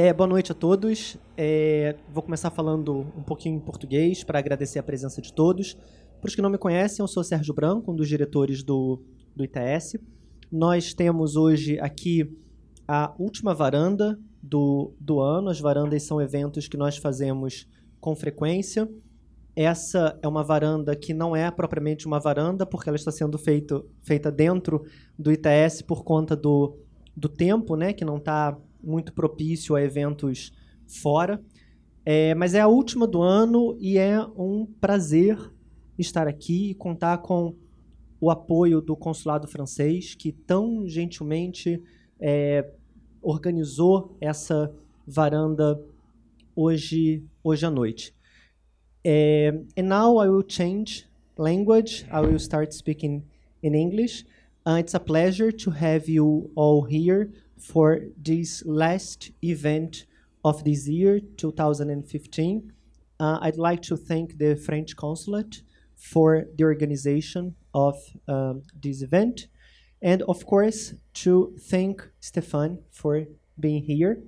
É, boa noite a todos. É, vou começar falando um pouquinho em português para agradecer a presença de todos. Para os que não me conhecem, eu sou Sérgio Branco, um dos diretores do, do ITS. Nós temos hoje aqui a última varanda do, do ano. As varandas são eventos que nós fazemos com frequência. Essa é uma varanda que não é propriamente uma varanda, porque ela está sendo feito, feita dentro do ITS por conta do, do tempo, né, que não está muito propício a eventos fora. É, mas é a última do ano e é um prazer estar aqui e contar com o apoio do consulado francês, que tão gentilmente é, organizou essa varanda hoje, hoje à noite. É, and now I will change language. I will start speaking in English. Uh, it's a pleasure to have you all here for this last event of this year, 2015. Uh, I'd like to thank the French consulate for the organization of um, this event. And of course, to thank Stefan for being here.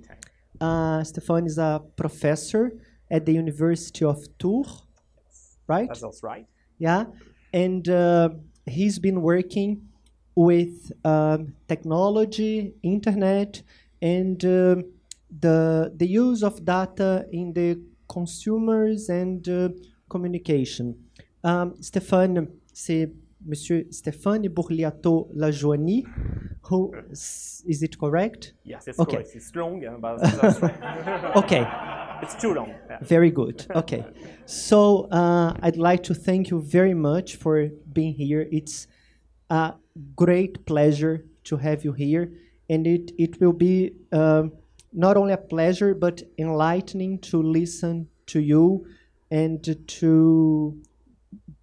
Uh, Stefan is a professor at the University of Tours, right? That's right. Yeah, and uh, he's been working with um, technology, internet, and um, the the use of data in the consumers and uh, communication. Um, Stéphane, c'est Monsieur Stéphane Bourliataux Lajoinie, who is it correct? Yes, it's Okay. correct. It's long, uh, but right. Okay. it's too long. yeah. Very good. Okay. So uh, I'd like to thank you very much for being here. It's a great pleasure to have you here. And it, it will be um, not only a pleasure, but enlightening to listen to you and to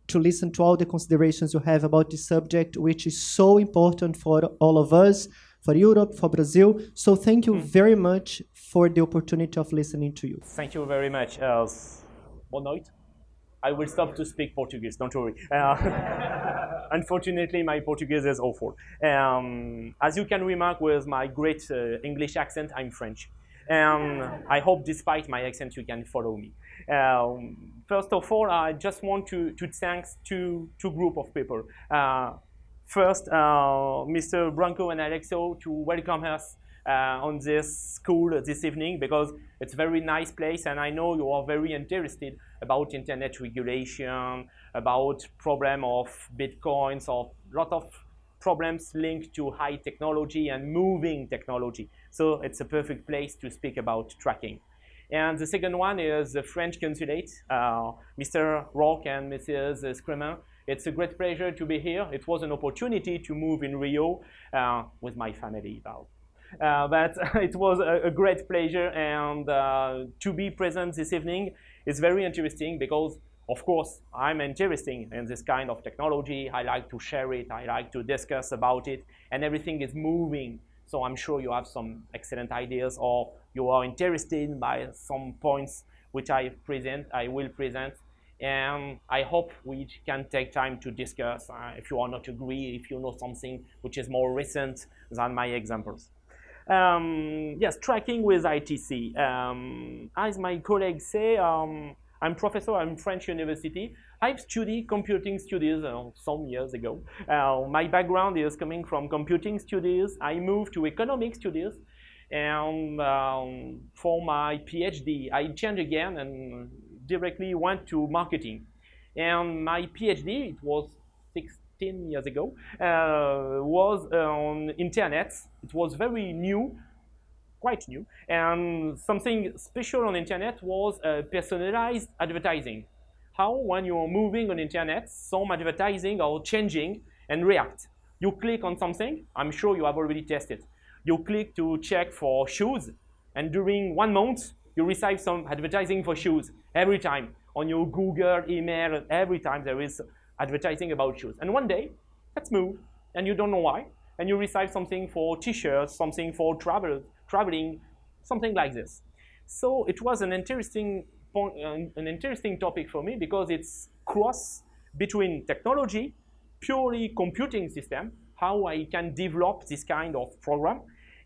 to listen to all the considerations you have about this subject, which is so important for all of us, for Europe, for Brazil. So thank you very much for the opportunity of listening to you. Thank you very much. Uh, boa noite. I will stop to speak Portuguese, don't worry. Uh, unfortunately, my Portuguese is awful. Um, as you can remark with my great uh, English accent, I'm French. Um, I hope despite my accent you can follow me. Um, first of all, I just want to, to thank two, two group of people. Uh, first, uh, Mr. Branco and Alexo to welcome us uh, on this school this evening because it's a very nice place and I know you are very interested about internet regulation, about problem of bitcoins, or lot of problems linked to high technology and moving technology. So it's a perfect place to speak about tracking. And the second one is the French consulate, uh, Mr. Rock and Mrs. Scremer. It's a great pleasure to be here. It was an opportunity to move in Rio uh, with my family. Uh, but it was a, a great pleasure and uh, to be present this evening is very interesting because of course I'm interested in this kind of technology. I like to share it. I like to discuss about it and everything is moving. So I'm sure you have some excellent ideas or you are interested by some points which I present, I will present. And I hope we can take time to discuss uh, if you are not agree, if you know something which is more recent than my examples. Um, yes, tracking with ITC. Um, as my colleagues say, um, I'm professor at French University. I've studied computing studies uh, some years ago. Uh, my background is coming from computing studies. I moved to economic studies. And um, for my PhD, I changed again and directly went to marketing. And my PhD, it was 16 years ago, uh, was on internet. It was very new, quite new. And something special on internet was uh, personalized advertising. How when you're moving on internet, some advertising are changing and react. You click on something, I'm sure you have already tested. You click to check for shoes, and during one month, you receive some advertising for shoes every time on your Google email. Every time there is advertising about shoes. And one day, let's move, and you don't know why, and you receive something for t-shirts, something for travel, traveling, something like this. So it was an interesting point, an an interesting topic for me because it's cross between technology, purely computing system, how I can develop this kind of program,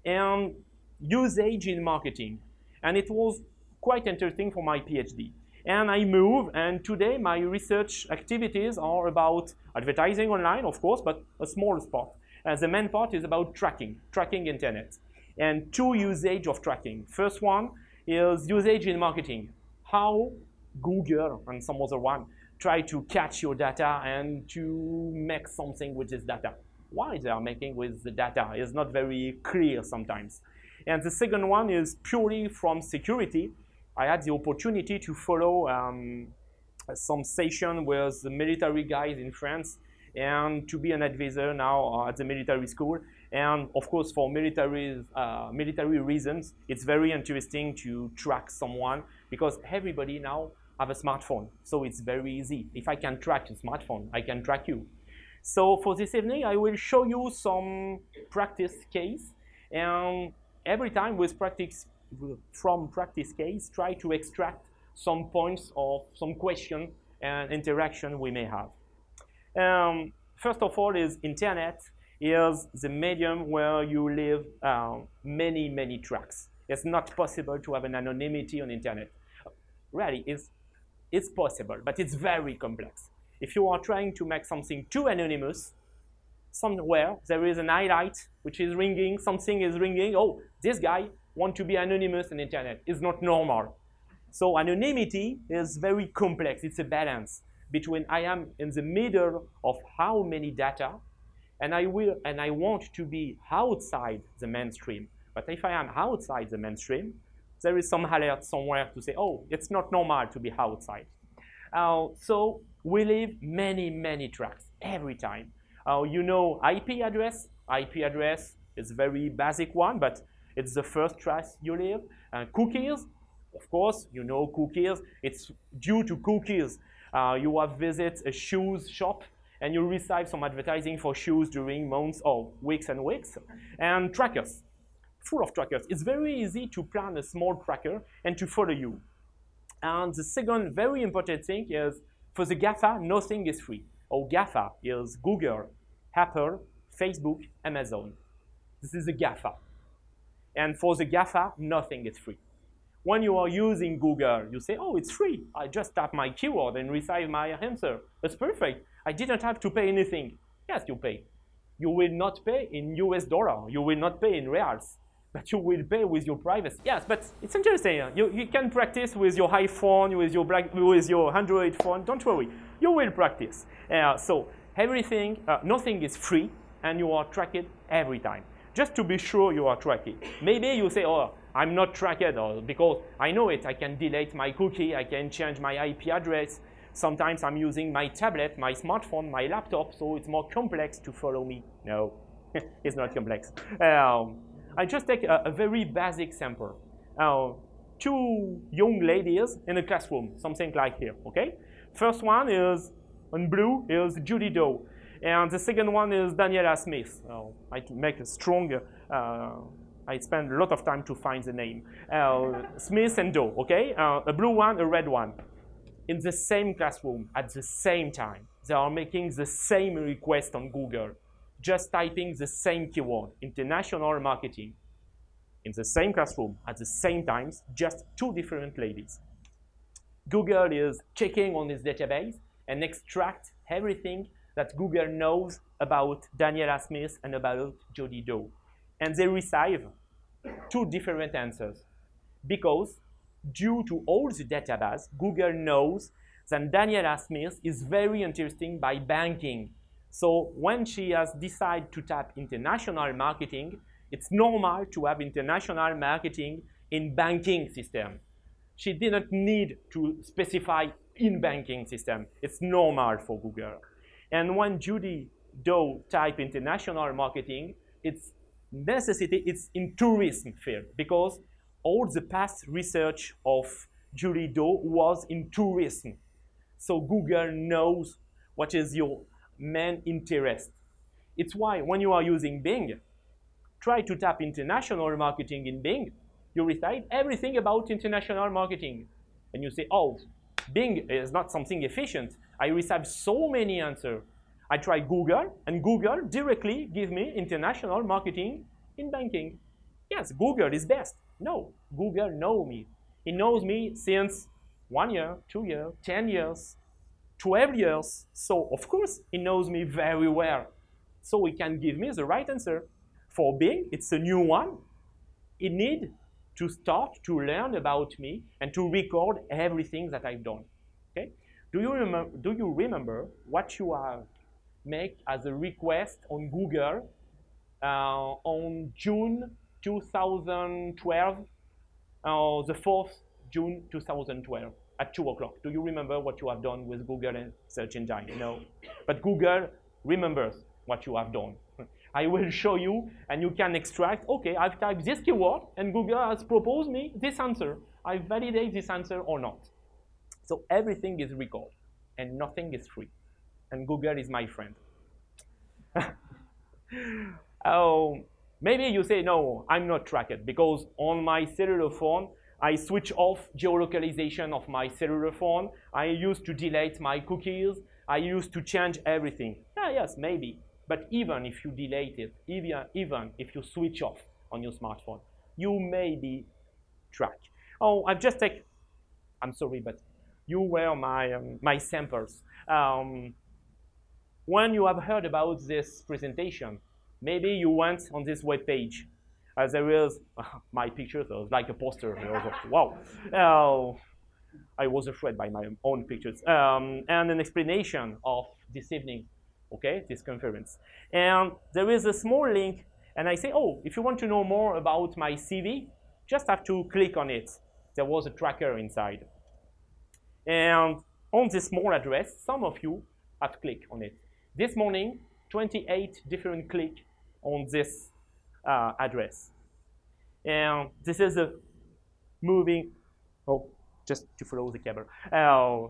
and usage in marketing. And it was quite interesting for my PhD. And I move, and today my research activities are about advertising online, of course, but a small part. And uh, the main part is about tracking, tracking internet. And two usage of tracking. First one is usage in marketing. How Google and some other one try to catch your data and to make something with this data. Why they are making with the data is not very clear sometimes. And the second one is purely from security. I had the opportunity to follow um, some session with the military guys in France and to be an advisor now at the military school. And of course, for military, uh, military reasons, it's very interesting to track someone because everybody now have a smartphone. So it's very easy. If I can track a smartphone, I can track you. So for this evening, I will show you some practice case. And every time with practice, from practice case, try to extract some points of some question and interaction we may have. Um, first of all is internet is the medium where you leave uh, many, many tracks. It's not possible to have an anonymity on internet. Really, it's, it's possible, but it's very complex. If you are trying to make something too anonymous, somewhere there is an highlight which is ringing, something is ringing, oh, this guy want to be anonymous on internet. It's not normal. So anonymity is very complex. It's a balance between I am in the middle of how many data, and I will and I want to be outside the mainstream. But if I am outside the mainstream, there is some alert somewhere to say, oh, it's not normal to be outside. Uh, so we leave many, many tracks every time. Uh, you know IP address. IP address is a very basic one, but it's the first track you leave. Uh, cookies, of course, you know cookies. It's due to cookies uh, you have visit a shoes shop and you receive some advertising for shoes during months or weeks and weeks. And trackers, full of trackers. It's very easy to plan a small tracker and to follow you. And the second very important thing is for the GAFA, nothing is free. Or GAFA is Google, Apple, Facebook, Amazon. This is the GAFA. And for the GAFA, nothing is free. When you are using Google, you say, oh, it's free. I just tap my keyword and receive my answer. That's perfect. I didn't have to pay anything. Yes, you pay. You will not pay in US dollar. You will not pay in reals. But you will pay with your privacy. Yes, but it's interesting. You, you can practice with your iPhone, with your, black, with your Android phone. Don't worry. You will practice. Uh, so everything, uh, nothing is free, and you are tracked every time. Just to be sure you are tracking. Maybe you say, oh, I'm not tracked or because I know it. I can delete my cookie. I can change my IP address. Sometimes I'm using my tablet, my smartphone, my laptop, so it's more complex to follow me. No, it's not complex. Um, I just take a, a very basic sample. Uh, two young ladies in a classroom, something like here, okay? First one is, in blue, is Judy Doe. And the second one is Daniela Smith. Uh, I make a strong uh, I spend a lot of time to find the name. Uh, Smith and Doe, okay? Uh, a blue one, a red one. In the same classroom at the same time. They are making the same request on Google, just typing the same keyword, international marketing. In the same classroom at the same times, just two different ladies. Google is checking on its database and extract everything that Google knows about Daniela Smith and about Jody Doe and they receive two different answers. Because due to all the database, Google knows that Daniela Smith is very interesting by banking. So when she has decided to tap international marketing, it's normal to have international marketing in banking system. She didn't need to specify in banking system. It's normal for Google. And when Judy Doe type international marketing, it's necessity it's in tourism field because all the past research of Julie Doe was in tourism. So Google knows what is your main interest. It's why when you are using Bing, try to tap international marketing in Bing. You recite everything about international marketing. And you say, oh, Bing is not something efficient. I receive so many answers. I try Google, and Google directly give me international marketing in banking. yes, Google is best. No, Google knows me. He knows me since one year, two years, 10 years, 12 years. So of course, he knows me very well. So he can give me the right answer. For Bing, it's a new one. It needs to start to learn about me and to record everything that I've done. Okay? Do you remember, do you remember what you have made as a request on Google uh, on June 2012, uh, the 4th June 2012 at 2 o'clock. Do you remember what you have done with Google and search engine? No. But Google remembers what you have done. I will show you, and you can extract, okay, I've typed this keyword, and Google has proposed me this answer. I validate this answer or not. So everything is recorded, and nothing is free. And Google is my friend. oh, maybe you say, no, I'm not tracked, because on my cellular phone, I switch off geolocalization of my cellular phone. I used to delete my cookies. I used to change everything. Yeah, yes, maybe. But even if you delete it, even, even if you switch off on your smartphone, you may be tracked. Oh, I've just taken, I'm sorry, but you were my, um, my samples. Um, when you have heard about this presentation, maybe you went on this web page as there is my pictures, so like a poster. wow. Uh, I was afraid by my own pictures. Um, and an explanation of this evening, okay, this conference. And there is a small link, and I say, oh, if you want to know more about my CV, just have to click on it. There was a tracker inside. And on this small address, some of you have clicked on it. This morning, 28 different click on this uh, address. And this is a moving, oh, just to follow the cable. Uh,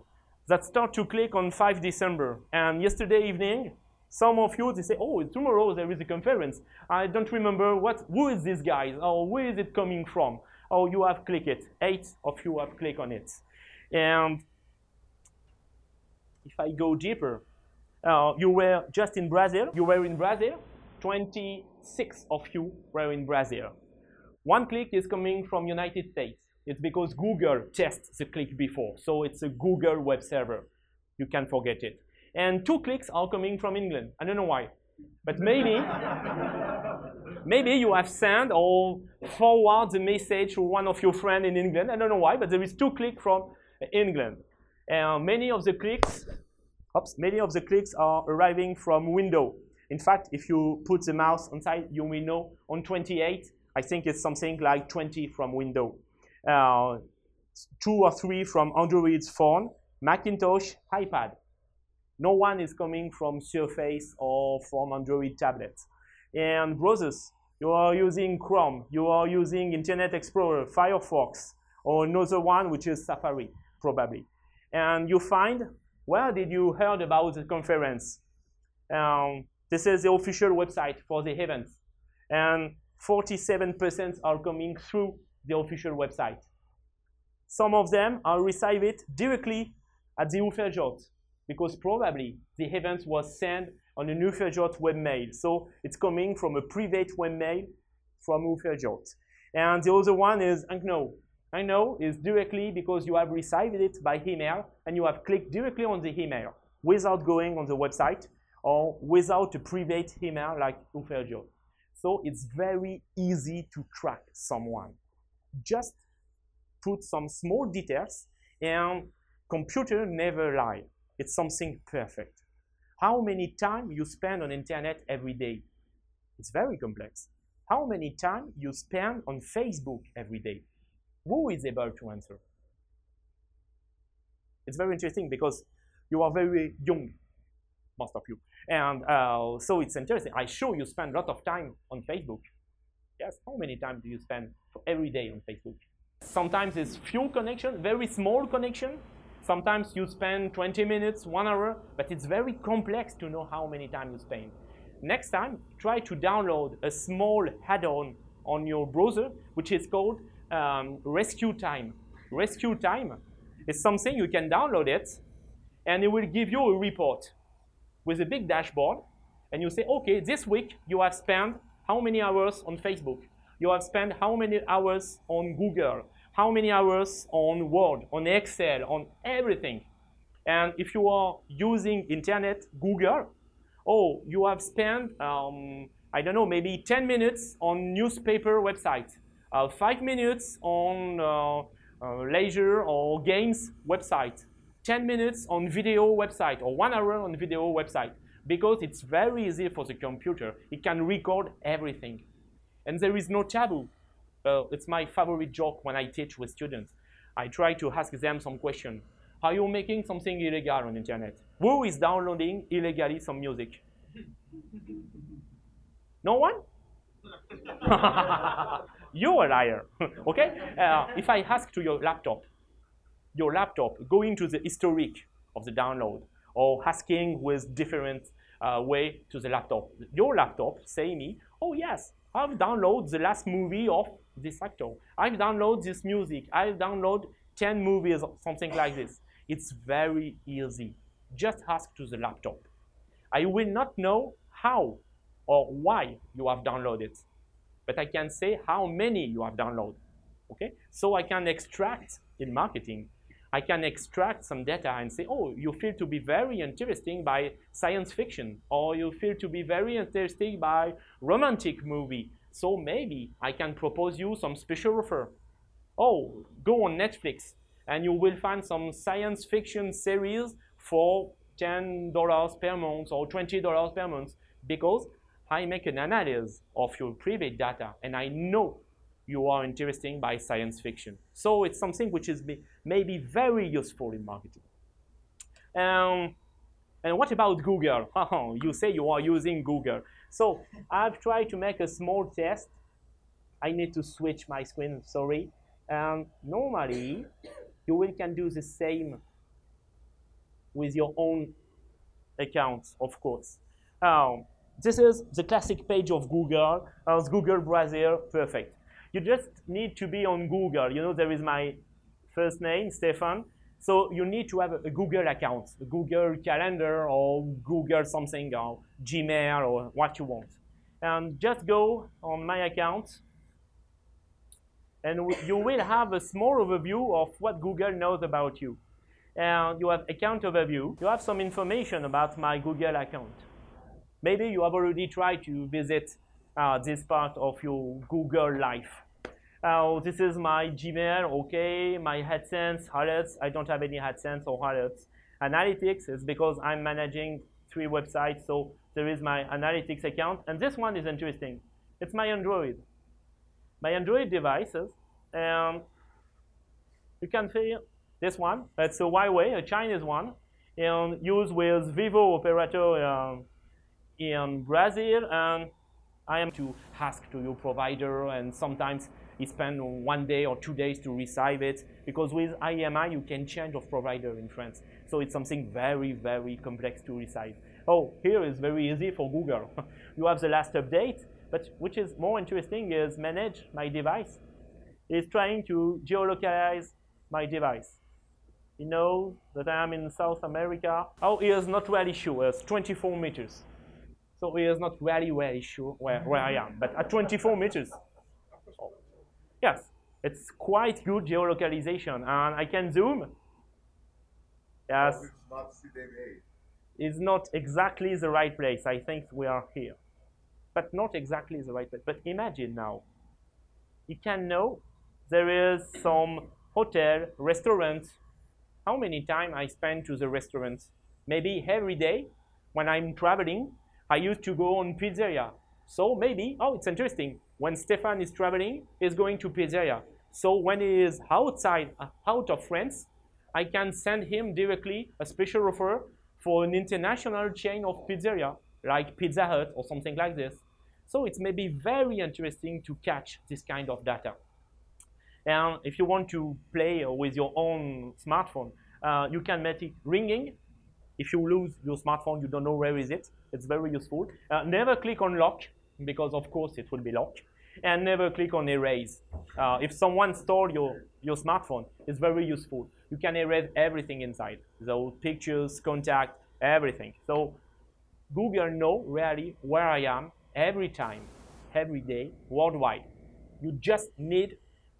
that start to click on 5 December. And yesterday evening, some of you, they say, oh, tomorrow there is a conference. I don't remember what, who is this guy? Or where is it coming from? Oh, you have clicked it. Eight of you have clicked on it. And if I go deeper, uh, you were just in Brazil. You were in Brazil. 26 of you were in Brazil. One click is coming from United States. It's because Google tests the click before. So it's a Google web server. You can forget it. And two clicks are coming from England. I don't know why. But maybe, maybe you have sent or forward the message to one of your friends in England. I don't know why, but there is two clicks from England. And many of the clicks, oops, many of the clicks are arriving from window. In fact, if you put the mouse inside your know on 28, I think it's something like 20 from Windows. Uh, two or three from Android's phone, Macintosh, iPad. No one is coming from Surface or from Android tablets. And browsers, you are using Chrome, you are using Internet Explorer, Firefox, or another one which is Safari, probably. And you find, where did you heard about the conference? Um, this is the official website for the event. And 47% are coming through the official website. Some of them are received it directly at the UFRJ because probably the event was sent on an UFRJ webmail. So it's coming from a private webmail from UFRJ. And the other one is Unknown. Unknown is directly because you have received it by email and you have clicked directly on the email without going on the website or without a private email like UFRJ. So it's very easy to track someone. Just put some small details and computer never lie. It's something perfect. How many time you spend on internet every day? It's very complex. How many time you spend on Facebook every day? Who is able to answer? It's very interesting because you are very young, most of you. And uh, so it's interesting. I show you spend a lot of time on Facebook. Yes, how many times do you spend every day on Facebook? Sometimes it's few connection, very small connection. Sometimes you spend 20 minutes, one hour, but it's very complex to know how many times you spend. Next time, try to download a small add-on on your browser, which is called um, Rescue Time. Rescue Time is something you can download it, and it will give you a report with a big dashboard, and you say, okay, this week you have spent how many hours on Facebook? You have spent how many hours on Google? How many hours on Word, on Excel, on everything? And if you are using internet, Google, oh, you have spent, um, I don't know, maybe 10 minutes on newspaper website, uh, five minutes on uh, uh, leisure or games website, 10 minutes on video website, or one hour on video website, because it's very easy for the computer. It can record everything. And there is no taboo. It's my favorite joke when I teach with students. I try to ask them some question. Are you making something illegal on the internet? Who is downloading illegally some music? No one? You're a liar, okay? Uh, if I ask to your laptop, your laptop, go into the historic of the download, or asking with different uh, way to the laptop. Your laptop say me, oh yes, I've downloaded the last movie of this actor. I've downloaded this music. I've downloaded 10 movies, something like this. It's very easy. Just ask to the laptop. I will not know how or why you have downloaded, but I can say how many you have downloaded. Okay? So I can extract in marketing, I can extract some data and say, oh, you feel to be very interesting by science fiction, or you feel to be very interesting by romantic movie. So maybe I can propose you some special offer. Oh, go on Netflix and you will find some science fiction series for $10 per month or $20 per month because I make an analysis of your private data and I know you are interested by science fiction. So it's something which is maybe very useful in marketing. Um, and what about Google? you say you are using Google. So I've tried to make a small test. I need to switch my screen, sorry. And normally, you will can do the same with your own accounts, of course. Um, this is the classic page of Google, as Google Browser, perfect. You just need to be on Google. You know, there is my first name, Stefan. So you need to have a, Google account, a Google Calendar or Google something or Gmail or what you want. And just go on my account and you will have a small overview of what Google knows about you. And you have account overview. You have some information about my Google account. Maybe you have already tried to visit uh, this part of your Google life. Uh, this is my Gmail, okay, my AdSense, alerts. I don't have any AdSense or alerts. Analytics is because I'm managing three websites, so there is my analytics account. And this one is interesting. It's my Android. My Android devices, and you can see this one. It's a Huawei, a Chinese one, and used with Vivo operator um, in Brazil and I am to ask to your provider and sometimes you spend one day or two days to receive it because with IMI you can change of provider in France. So it's something very, very complex to receive. Oh, here is very easy for Google. you have the last update, but which is more interesting is manage my device. It's trying to geolocalize my device. You know that I am in South America. Oh, he is not really sure. It's 24 meters. So he is not really, very sure where, where I am. But at 24 meters, yes, it's quite good geolocalization. And I can zoom. Yes. Oh, it's not It's not exactly the right place. I think we are here. But not exactly the right place. But imagine now, you can know there is some hotel, restaurant, how many time I spend to the restaurant? Maybe every day when I'm traveling, I used to go on pizzeria. So maybe, oh, it's interesting. When Stefan is traveling, he's going to pizzeria. So when he is outside, out of France, I can send him directly a special offer for an international chain of pizzeria, like Pizza Hut or something like this. So it may be very interesting to catch this kind of data. And if you want to play with your own smartphone, uh, you can make it ringing. If you lose your smartphone, you don't know where is it. It's very useful. Uh, never click on lock, because of course it will be locked. And never click on erase. Uh, if someone stole your, your smartphone, it's very useful. You can erase everything inside. So pictures, contact, everything. So Google know really where I am every time, every day, worldwide. You just need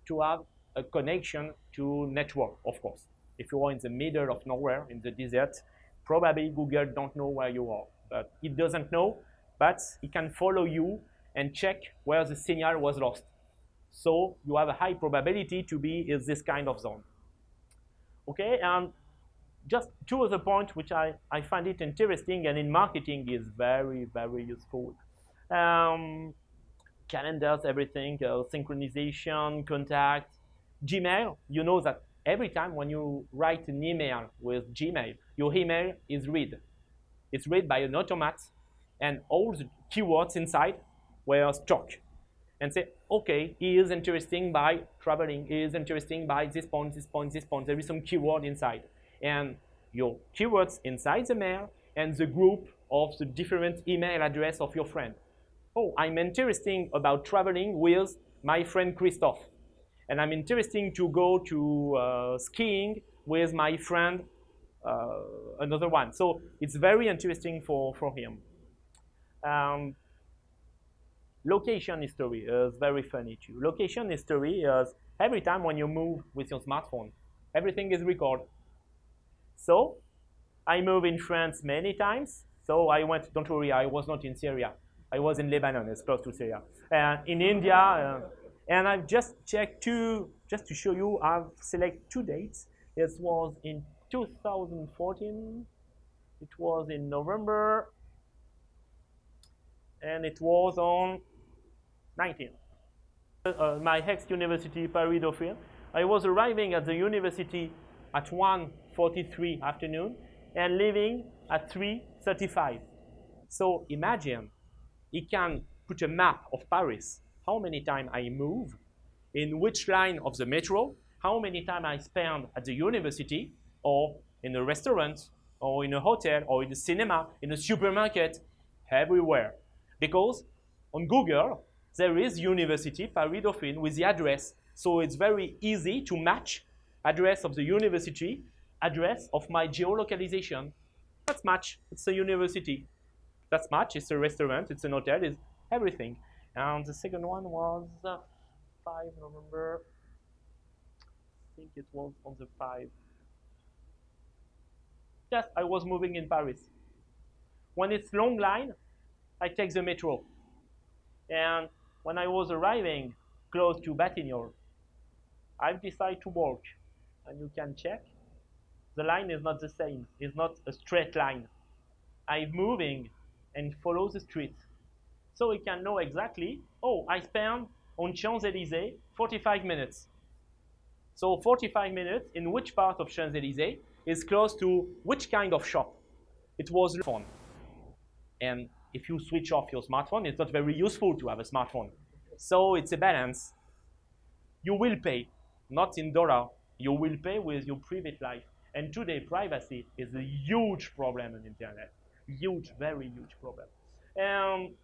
to have a connection to network, of course. If you are in the middle of nowhere, in the desert, probably Google don't know where you are. But it doesn't know, but it can follow you and check where the signal was lost. So you have a high probability to be in this kind of zone. Okay, and just two other points which I, I find it interesting and in marketing is very, very useful. Um, calendars, everything, uh, synchronization, contact, Gmail, you know that every time when you write an email with Gmail, your email is read. It's read by an automat and all the keywords inside were stored and say, okay, he is interesting by traveling, he is interesting by this point, this point, this point. There is some keyword inside. And your keywords inside the mail and the group of the different email address of your friend. Oh, I'm interesting about traveling with my friend Christophe. And I'm interesting to go to uh, skiing with my friend, uh, another one. So it's very interesting for, for him. Um, Location history is very funny too. Location history is every time when you move with your smartphone, everything is recorded. So I moved in France many times. So I went, don't worry, I was not in Syria. I was in Lebanon, it's close to Syria. And in India, uh, and I've just checked two, just to show you, I've selected two dates. It was in 2014, it was in November, and it was on 19. Uh, my ex university, Paris Dauphine. I was arriving at the university at 1.43 afternoon and leaving at 3.35. So imagine, he can put a map of Paris, how many times I move, in which line of the metro, how many time I spend at the university, or in a restaurant, or in a hotel, or in a cinema, in a supermarket, everywhere. Because on Google, there is University Paris Dauphine with the address. So it's very easy to match address of the university, address of my geolocalization. That's match. It's a university. That's match. It's a restaurant. It's an hotel. It's everything. And the second one was uh, 5 November. I think it was on the 5. Yes, I was moving in Paris. When it's long line, I take the metro. And when I was arriving close to Batignolles, I've decided to walk. And you can check. The line is not the same. It's not a straight line. I'm moving and follow the street. So we can know exactly, oh, I spent on Champs-Élysées 45 minutes. So 45 minutes in which part of Champs-Élysées is close to which kind of shop? It was phone. And if you switch off your smartphone, it's not very useful to have a smartphone. So it's a balance. You will pay, not in dollar, you will pay with your private life. And today, privacy is a huge problem on internet. Huge, very huge problem. And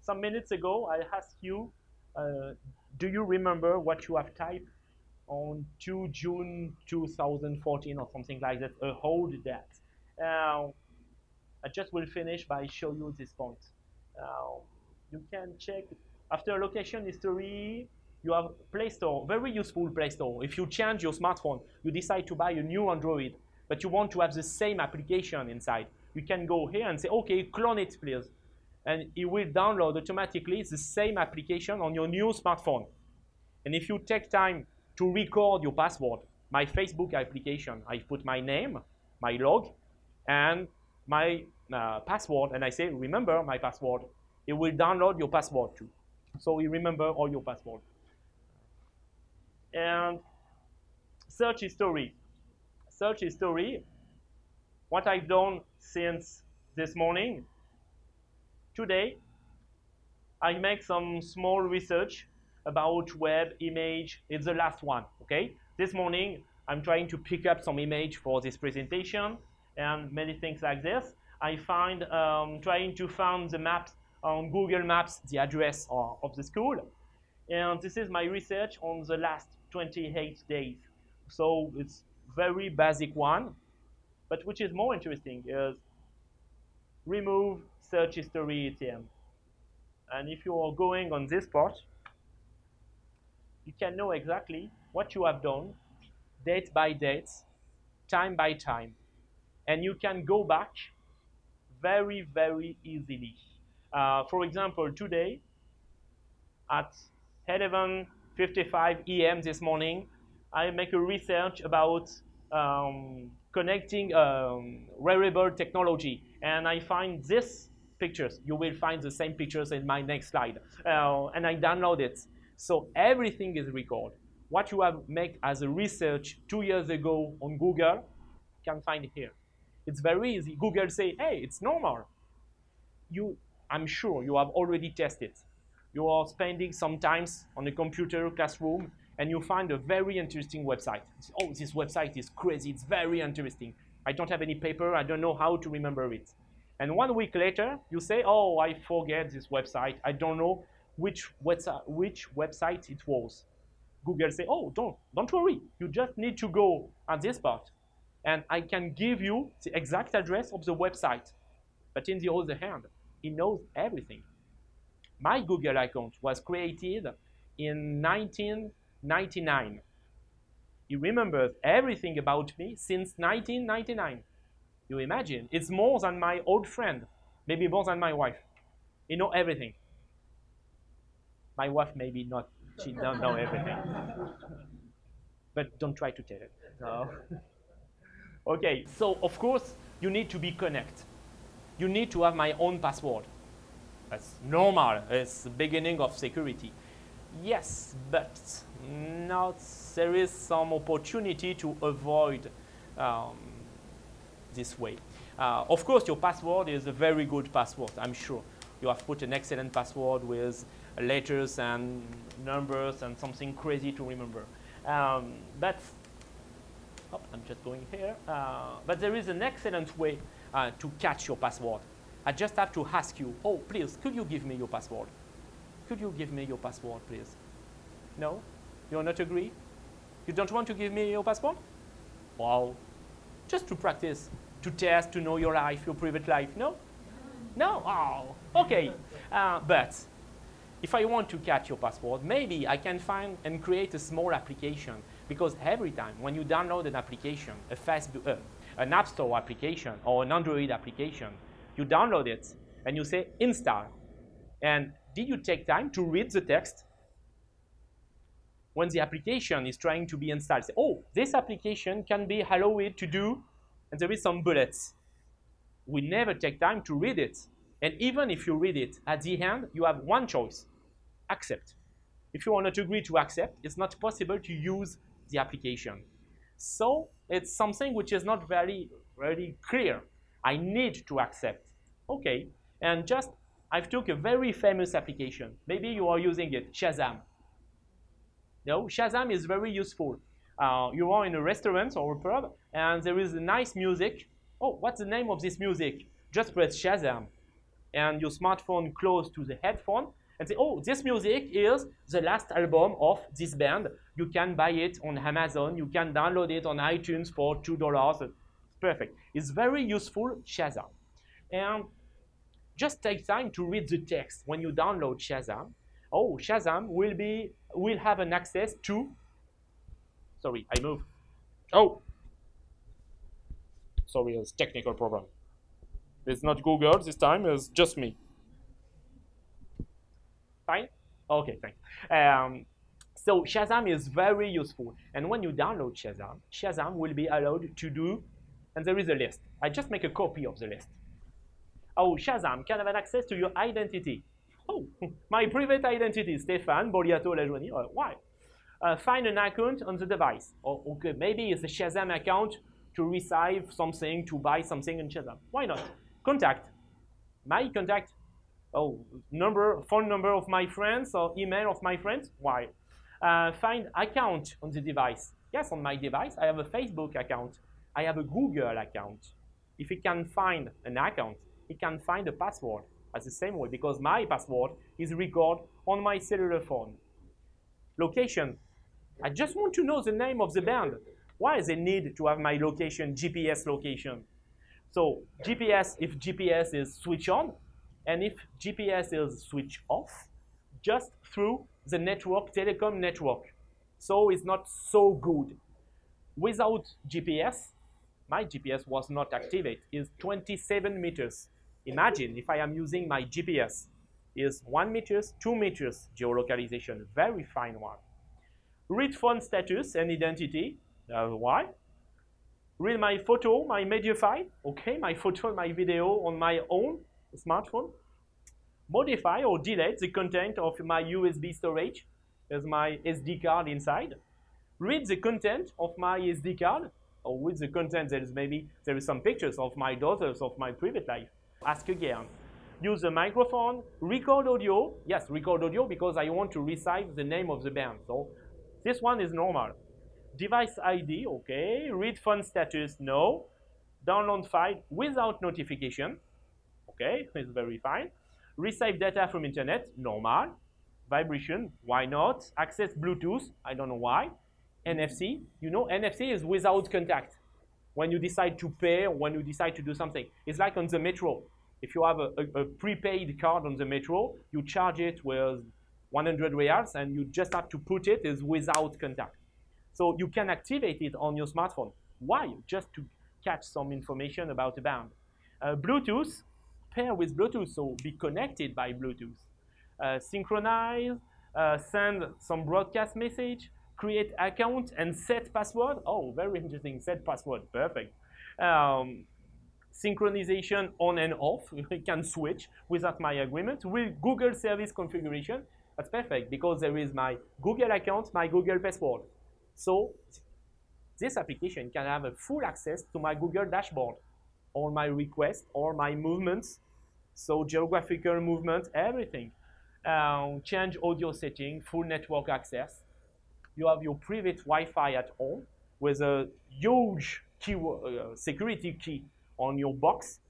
some minutes ago, I asked you, uh, do you remember what you have typed on 2 June 2014 or something like that? Uh, hold that. Uh, I just will finish by show you this point. Uh, you can check after location history, you have Play Store, very useful Play Store. If you change your smartphone, you decide to buy a new Android, but you want to have the same application inside, you can go here and say, okay, clone it please. And it will download automatically the same application on your new smartphone. And if you take time to record your password, my Facebook application, I put my name, my log, and my uh, password, and I say, remember my password, it will download your password too. So you remember all your password. And search history. Search history, what I've done since this morning. Today, I make some small research about web image. It's the last one, okay? This morning, I'm trying to pick up some image for this presentation and many things like this. I find um, trying to find the maps on Google Maps the address of the school. And this is my research on the last 28 days. So it's very basic one. But which is more interesting is remove search history ATM. And if you are going on this part, you can know exactly what you have done, date by date, time by time. And you can go back very, very easily. Uh, for example, today at 11.55 EM this morning, I make a research about um, connecting um, wearable technology. And I find this pictures. You will find the same pictures in my next slide. Uh, and I download it. So everything is recorded. What you have made as a research two years ago on Google, you can find here. It's very easy. Google say, hey, it's normal. You, I'm sure you have already tested. You are spending some time on a computer classroom and you find a very interesting website. Oh, this website is crazy. It's very interesting. I don't have any paper. I don't know how to remember it. And one week later, you say, oh, I forget this website. I don't know which website, which website it was. Google say, oh, don't, don't worry. You just need to go at this part. And I can give you the exact address of the website. But in the other hand, he knows everything. My Google account was created in 1999. He remembers everything about me since 1999. You imagine, it's more than my old friend, maybe more than my wife. He knows everything. My wife maybe not, she don't know everything. but don't try to tell it. No. okay, so of course you need to be connect. You need to have my own password. That's normal. It's the beginning of security. Yes, but not. There is some opportunity to avoid um, this way. Uh, of course, your password is a very good password, I'm sure. You have put an excellent password with letters and numbers and something crazy to remember. Um, but, oh, I'm just going here. Uh, but there is an excellent way uh, to catch your password. I just have to ask you, oh, please, could you give me your password? Could you give me your password, please? No? You are not agree? You don't want to give me your password? Wow. Just to practice, to test, to know your life, your private life. No? No? Oh, okay. Uh, but if I want to catch your password, maybe I can find and create a small application because every time when you download an application, a uh, an App Store application or an Android application, you download it and you say install. And did you take time to read the text? When the application is trying to be installed, say, oh, this application can be allowed to do, and there is some bullets. We never take time to read it. And even if you read it, at the end, you have one choice, accept. If you are not agree to accept, it's not possible to use the application. So it's something which is not very, very clear. I need to accept. Okay, and just, I've took a very famous application. Maybe you are using it, Shazam. No, Shazam is very useful. Uh, you are in a restaurant or a pub, and there is a nice music. Oh, what's the name of this music? Just press Shazam and your smartphone close to the headphone and say, oh, this music is the last album of this band. You can buy it on Amazon. You can download it on iTunes for $2. Perfect. It's very useful, Shazam. And just take time to read the text when you download Shazam. Oh, Shazam will be will have an access to. Sorry, I move. Oh, sorry, it's technical problem. It's not Google this time, it's just me. Fine? Okay, thanks. Um, so Shazam is very useful. And when you download Shazam, Shazam will be allowed to do, and there is a list. I just make a copy of the list. Oh, Shazam can have an access to your identity. Oh, my private identity, Stéphane Bourliataux Lajoinie. Uh, why? Uh, find an account on the device. Or oh, okay, maybe it's a Shazam account to receive something, to buy something in Shazam. Why not? Contact. My contact. Oh, number, phone number of my friends or email of my friends. Why? Uh, find account on the device. Yes, on my device, I have a Facebook account. I have a Google account. If it can find an account, it can find a password as the same way because my password is recorded on my cellular phone. Location. I just want to know the name of the band. Why is it need to have my location, GPS location? So GPS, if GPS is switch on, and if GPS is switch off, just through the network, telecom network. So it's not so good. Without GPS, my GPS was not activated, is 27 meters. Imagine if I am using my GPS, is 1 meters, 2 meters geolocalization, very fine one. Read phone status and identity, uh, why? Read my photo, my media file, okay, my photo my video on my own smartphone. Modify or delete the content of my USB storage, there's my SD card inside. Read the content of my SD card, or with the content there is maybe there is some pictures of my daughters of my private life. Ask again. Use the microphone, record audio. Yes, record audio because I want to recite the name of the band. So this one is normal. Device ID, okay. Read phone status, no. Download file without notification, okay, it's very fine. Receive data from internet, normal. Vibration, why not? Access Bluetooth, I don't know why. NFC, you know, NFC is without contact. When you decide to pay or when you decide to do something. It's like on the metro. If you have a, a, a prepaid card on the metro, you charge it with 100 reals and you just have to put it is without contact. So you can activate it on your smartphone. Why? Just to catch some information about the band. Uh, Bluetooth, pair with Bluetooth, so be connected by Bluetooth. Uh, synchronize, uh, send some broadcast message, create account and set password. Oh, very interesting, set password, perfect. Um, synchronization on and off, we can switch without my agreement. With Google service configuration, that's perfect because there is my Google account, my Google password. So this application can have a full access to my Google dashboard, all my requests, all my movements, so geographical movement, everything. Um, change audio setting, full network access. You have your private Wi-Fi at home with a huge key, uh, security key on your box.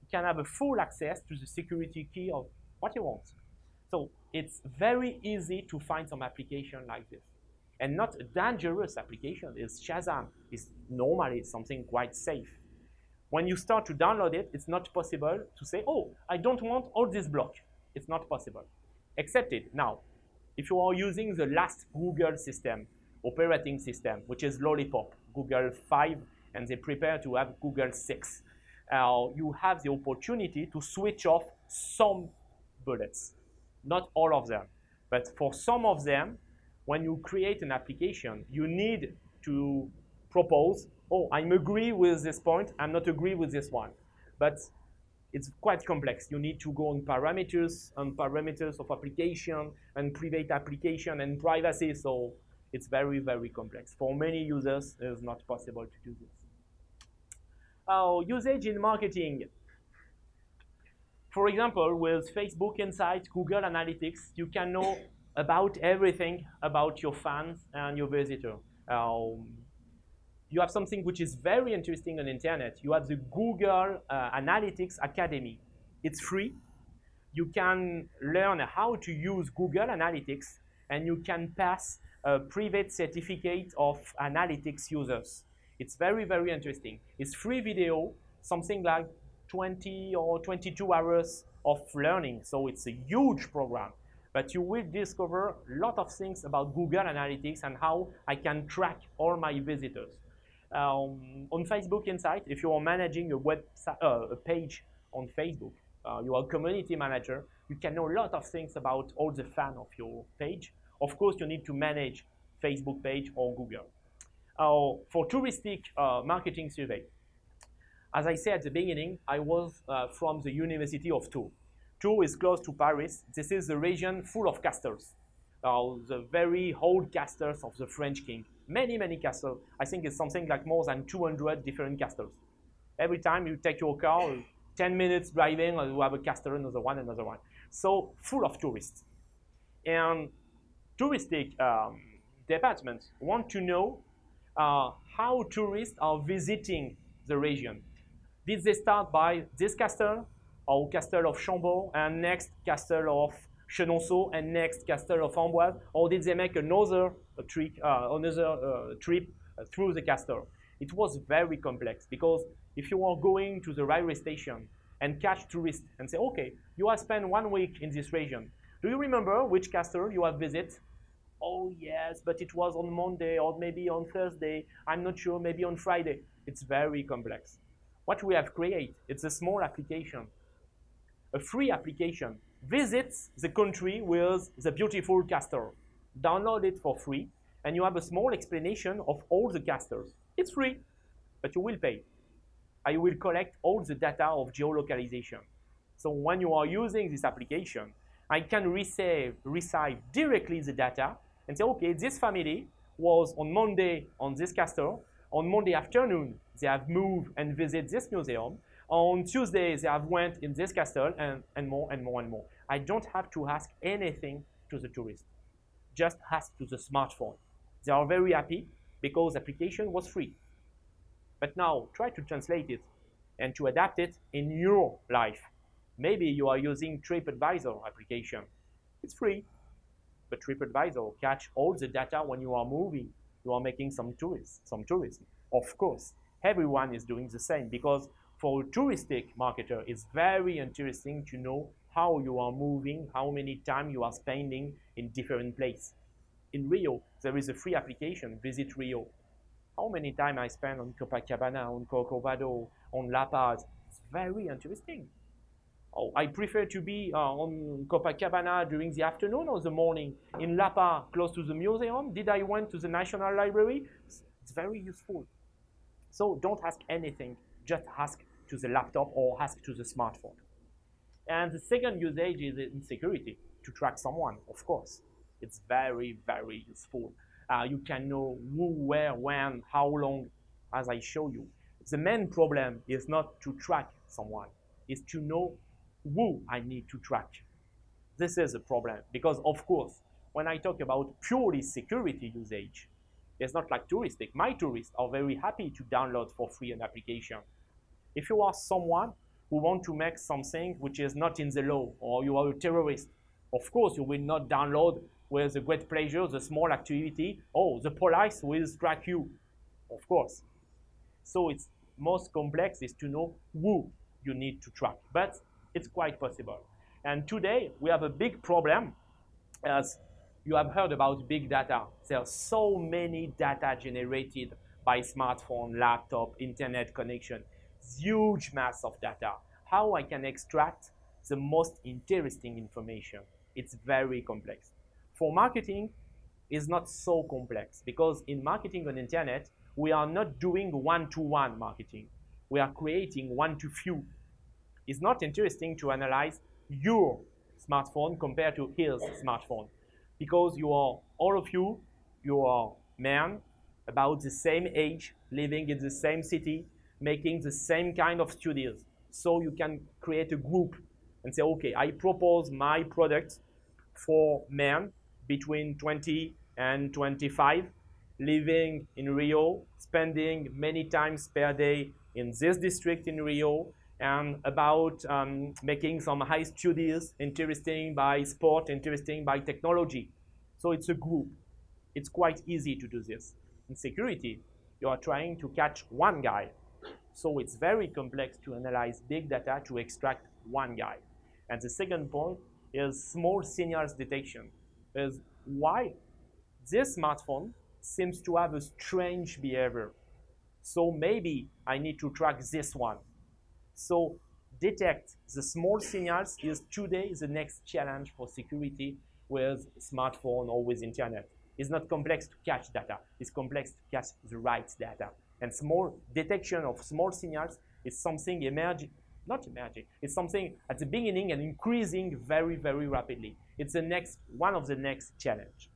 You can have a full access to the security key of what you want. So it's very easy to find some application like this. And not a dangerous application is Shazam. It's normally something quite safe. When you start to download it, it's not possible to say, oh, I don't want all this block. It's not possible. Accept it. Now, if you are using the last Google system, operating system, which is Lollipop, Google 5, and they prepare to have Google 6, uh, you have the opportunity to switch off some bullets. Not all of them. But for some of them, when you create an application, you need to propose, oh, I'm agree with this point, I'm not agree with this one. But it's quite complex. You need to go on parameters and parameters of application and private application and privacy. So it's very, very complex. For many users, it's not possible to do this. Usage in marketing. For example, with Facebook Insights, Google Analytics, you can know about everything about your fans and your visitor. Um, you have something which is very interesting on internet. You have the Google uh, Analytics Academy. It's free. You can learn how to use Google Analytics and you can pass a private certificate of analytics users. It's very, very interesting. It's free video, something like 20 or 22 hours of learning. So it's a huge program but you will discover a lot of things about Google Analytics and how I can track all my visitors. Um, on Facebook Insight, if you are managing a web uh, a page on Facebook, uh, you are a community manager, you can know a lot of things about all the fans of your page. Of course, you need to manage Facebook page or Google. Uh, for touristic uh, marketing survey, as I said at the beginning, I was uh, from the University of Tours. Tours is close to Paris. This is a region full of castles. The very old castles of the French king. Many, many castles. I think it's something like more than 200 different castles. Every time you take your car, 10 minutes driving, you have a castle, another one, another one. So full of tourists. And touristic um, departments want to know uh, how tourists are visiting the region. Did they start by this castle, or castle of Chambord, and next castle of Chenonceau, and next castle of Amboise, or did they make another uh, trick, uh, another uh, trip uh, through the castle? It was very complex because if you are going to the railway station and catch tourists and say, okay, you have spent one week in this region. Do you remember which castle you have visited oh yes, but it was on Monday or maybe on Thursday. I'm not sure, maybe on Friday. It's very complex. What we have created, it's a small application, a free application. Visits the country with the beautiful caster. Download it for free, and you have a small explanation of all the casters. It's free, but you will pay. I will collect all the data of geolocalization. So when you are using this application, I can receive, receive directly the data and say, okay, this family was on Monday on this caster. On Monday afternoon, they have moved and visit this museum. On Tuesday, they have went in this castle and, and more and more and more. I don't have to ask anything to the tourist. Just ask to the smartphone. They are very happy because application was free. But now try to translate it and to adapt it in your life. Maybe you are using TripAdvisor application. It's free, but TripAdvisor catch all the data when you are moving. You are making some tourists, some tourism. Of course, everyone is doing the same because for a touristic marketer, it's very interesting to know how you are moving, how many time you are spending in different place. In Rio, there is a free application, Visit Rio how many time I spend on Copacabana, on Corcovado, on Lapa. It's very interesting. Oh, I prefer to be uh, on Copacabana during the afternoon or the morning. In Lapa, close to the museum, did I went to the National Library? It's very useful. So don't ask anything. Just ask to the laptop or ask to the smartphone. And the second usage is in security, to track someone, of course. It's very, very useful. Uh, you can know who, where, when, how long, as I show you. The main problem is not to track someone, is to know who I need to track. This is a problem because, of course, when I talk about purely security usage, it's not like touristic. My tourists are very happy to download for free an application. If you are someone who want to make something which is not in the law or you are a terrorist, of course you will not download with a great pleasure, the small activity. Oh, the police will track you, of course. So it's most complex is to know who you need to track, but it's quite possible. And today we have a big problem as you have heard about big data. There are so many data generated by smartphone, laptop, internet connection, huge mass of data. How I can extract the most interesting information? It's very complex for marketing is not so complex because in marketing on internet, we are not doing one-to-one marketing. We are creating one-to-few. It's not interesting to analyze your smartphone compared to his smartphone because you are, all of you, you are men about the same age, living in the same city, making the same kind of studies. So you can create a group and say, okay, I propose my product for men between 20 and 25, living in Rio, spending many times per day in this district in Rio, and about um, making some high studies interesting by sport, interesting by technology. So it's a group. It's quite easy to do this. In security, you are trying to catch one guy. So it's very complex to analyze big data to extract one guy. And the second point is small signals detection is why this smartphone seems to have a strange behavior. So maybe I need to track this one. So detect the small signals is today the next challenge for security with smartphone or with internet. It's not complex to catch data. It's complex to catch the right data. And small detection of small signals is something emerging, not emerging, it's something at the beginning and increasing very, very rapidly. It's the next one of the next challenge.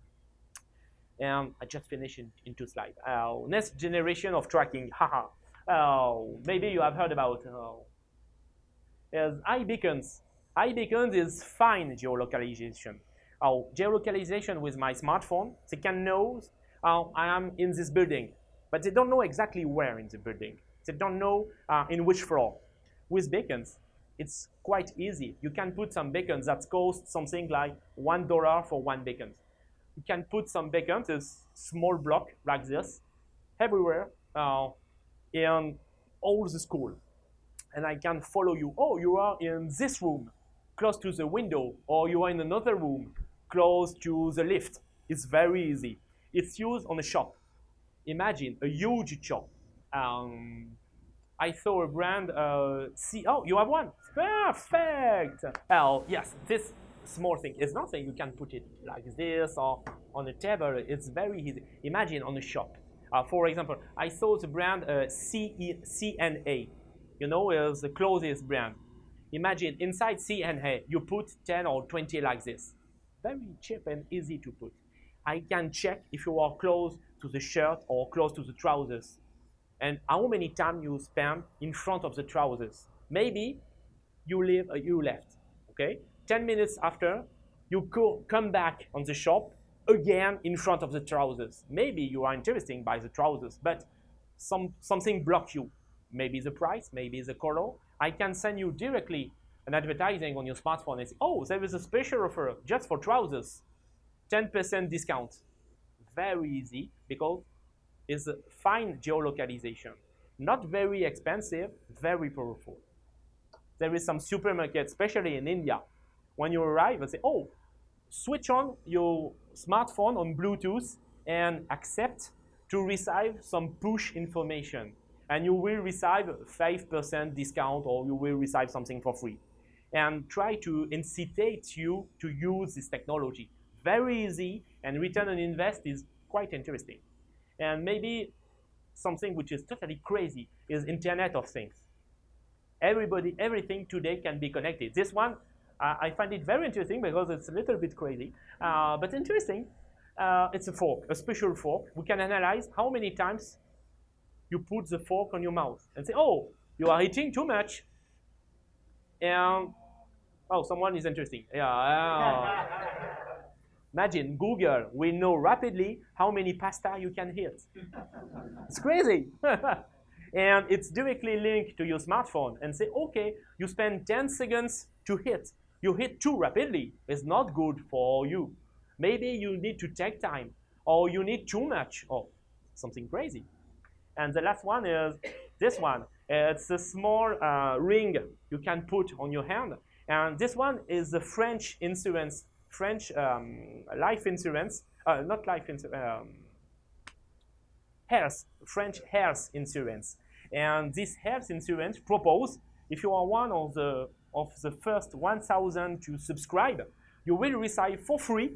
And I just finished in, in two slides. Uh, next generation of tracking, haha. Uh, maybe you have heard about uh, is iBeacons. iBeacons is fine geolocalization. Uh, geolocalization with my smartphone, they can know uh, I am in this building, but they don't know exactly where in the building. They don't know uh, in which floor. With beacons, it's quite easy. You can put some beacons that cost something like $1 for one beacon. You can put some beacons, a small block like this, everywhere uh, in all the school. And I can follow you. Oh, you are in this room, close to the window, or you are in another room, close to the lift. It's very easy. It's used on a shop. Imagine a huge shop. Um, I saw a brand, uh, see, oh, you have one. Perfect. Oh, yes, this small thing is nothing. You can put it like this or on a table. It's very easy. Imagine on a shop. Uh, for example, I saw the brand uh, C&A. You know, it's the clothes brand. Imagine inside C&A, you put 10 or 20 like this. Very cheap and easy to put. I can check if you are close to the shirt or close to the trousers and how many time you spend in front of the trousers. Maybe you leave, uh, you left, okay? 10 minutes after, you co come back on the shop again in front of the trousers. Maybe you are interested by the trousers, but some, something block you. Maybe the price, maybe the color. I can send you directly an advertising on your smartphone and say, oh, there is a special offer just for trousers, 10% discount. Very easy because it's fine geolocalization. Not very expensive, very powerful. There is some supermarket, especially in India, when you arrive and say, oh, switch on your smartphone on Bluetooth and accept to receive some push information. And you will receive 5% discount or you will receive something for free. And try to incite you to use this technology. Very easy and return on invest is quite interesting. And maybe something which is totally crazy is Internet of Things. Everybody, everything today can be connected. This one, uh, I find it very interesting because it's a little bit crazy, uh, but interesting. Uh, it's a fork, a special fork. We can analyze how many times you put the fork on your mouth and say, oh, you are eating too much. And, oh, someone is interesting. Yeah. Imagine Google will know rapidly how many pasta you can hit. it's crazy. and it's directly linked to your smartphone and say, okay, you spend 10 seconds to hit. You hit too rapidly. It's not good for you. Maybe you need to take time or you need too much or something crazy. And the last one is this one. It's a small uh, ring you can put on your hand. And this one is the French insurance, French um, life insurance, uh, not life insurance, um, health, French health insurance. And this health insurance propose, if you are one of the, of the first 1,000 to subscribe, you will receive for free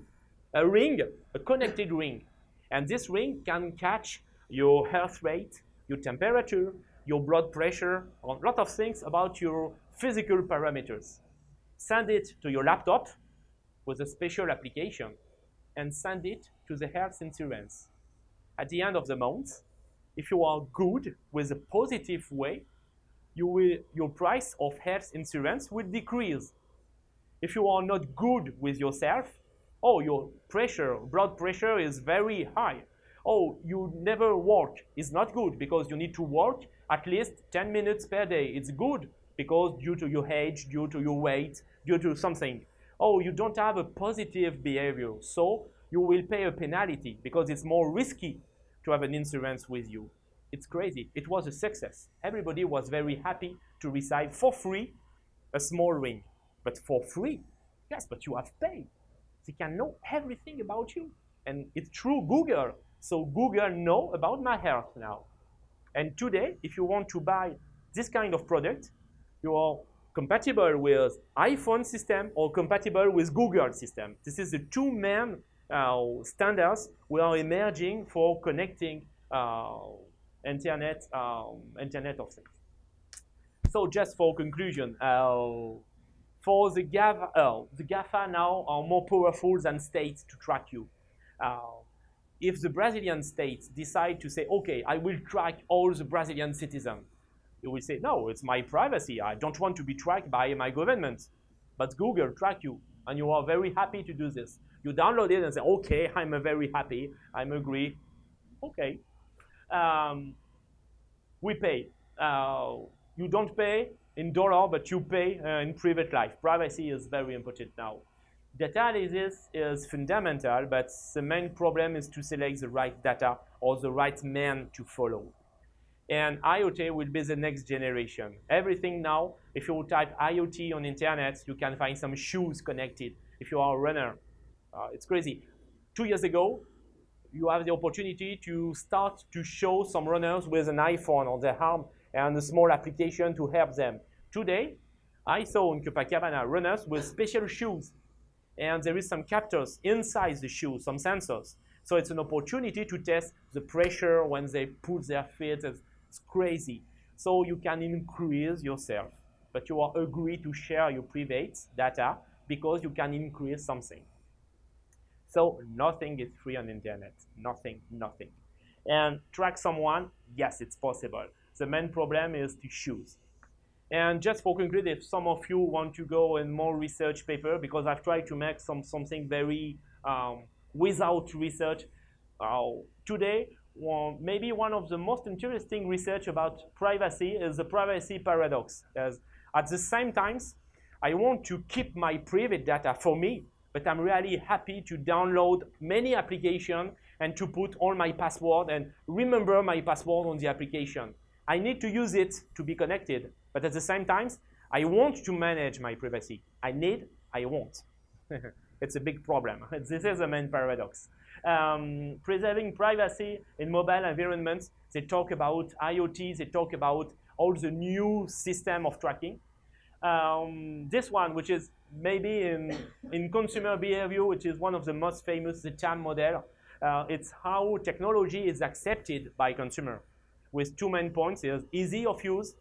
a ring, a connected ring. And this ring can catch your heart rate, your temperature, your blood pressure, a lot of things about your physical parameters. Send it to your laptop with a special application and send it to the health insurance. At the end of the month, if you are good with a positive way, you will, your price of health insurance will decrease. If you are not good with yourself, oh, your pressure, blood pressure is very high. Oh, you never work. It's not good because you need to work at least 10 minutes per day. It's good because due to your age, due to your weight, due to something. Oh, you don't have a positive behavior. So you will pay a penalty because it's more risky to have an insurance with you. It's crazy. It was a success. Everybody was very happy to receive for free a small ring. But for free, yes, but you have paid. They can know everything about you. And it's through Google. So Google know about my health now. And today, if you want to buy this kind of product, you are compatible with iPhone system or compatible with Google system. This is the two main uh, standards we are emerging for connecting uh, internet, um, internet of things. So just for conclusion, uh, for the GAFA, uh, the GAFA now are more powerful than states to track you. Uh, if the Brazilian states decide to say, okay, I will track all the Brazilian citizens, you will say, no, it's my privacy. I don't want to be tracked by my government. But Google track you, and you are very happy to do this. You download it and say, okay, I'm very happy, I'm agree. Okay. Um, we pay. Uh, you don't pay in dollar, but you pay uh, in private life. Privacy is very important now. Data analysis is fundamental, but the main problem is to select the right data or the right man to follow. And IoT will be the next generation. Everything now, if you type IoT on internet, you can find some shoes connected if you are a runner uh, it's crazy. two years ago, you have the opportunity to start to show some runners with an iPhone on their arm and a small application to help them. Today, I saw in Copacabana runners with special shoes. And there is some captors inside the shoes, some sensors. So it's an opportunity to test the pressure when they put their feet. It's crazy. So you can increase yourself, but you are agree to share your private data because you can increase something. So nothing is free on internet. Nothing, nothing. And track someone, yes, it's possible. The main problem is to choose. And just for conclude, if some of you want to go in more research paper, because I've tried to make some something very um, without research, uh, today, well, maybe one of the most interesting research about privacy is the privacy paradox. As at the same times, I want to keep my private data for me, but I'm really happy to download many applications and to put all my password and remember my password on the application. I need to use it to be connected, but at the same time, I want to manage my privacy. I need, I want. it's a big problem. this is the main paradox. Um, preserving privacy in mobile environments, they talk about IoT, they talk about all the new system of tracking. Um, this one, which is maybe in, in consumer behavior, which is one of the most famous, the TAM model, uh, it's how technology is accepted by consumer with two main points. Is easy of use.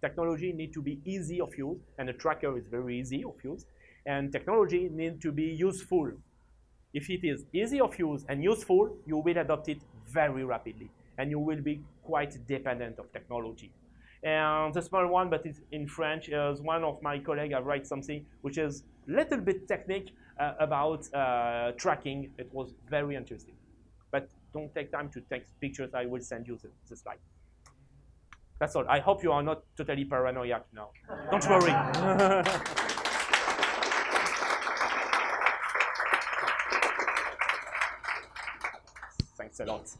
Technology need to be easy of use, and the tracker is very easy of use. And technology need to be useful. If it is easy of use and useful, you will adopt it very rapidly, and you will be quite dependent of technology. And the small one, but it's in French, is one of my colleagues I write something which is little bit technique uh, about uh, tracking. It was very interesting. But don't take time to take pictures. I will send you the, the slide. That's all. I hope you are not totally paranoid now. Don't worry. Thanks a lot.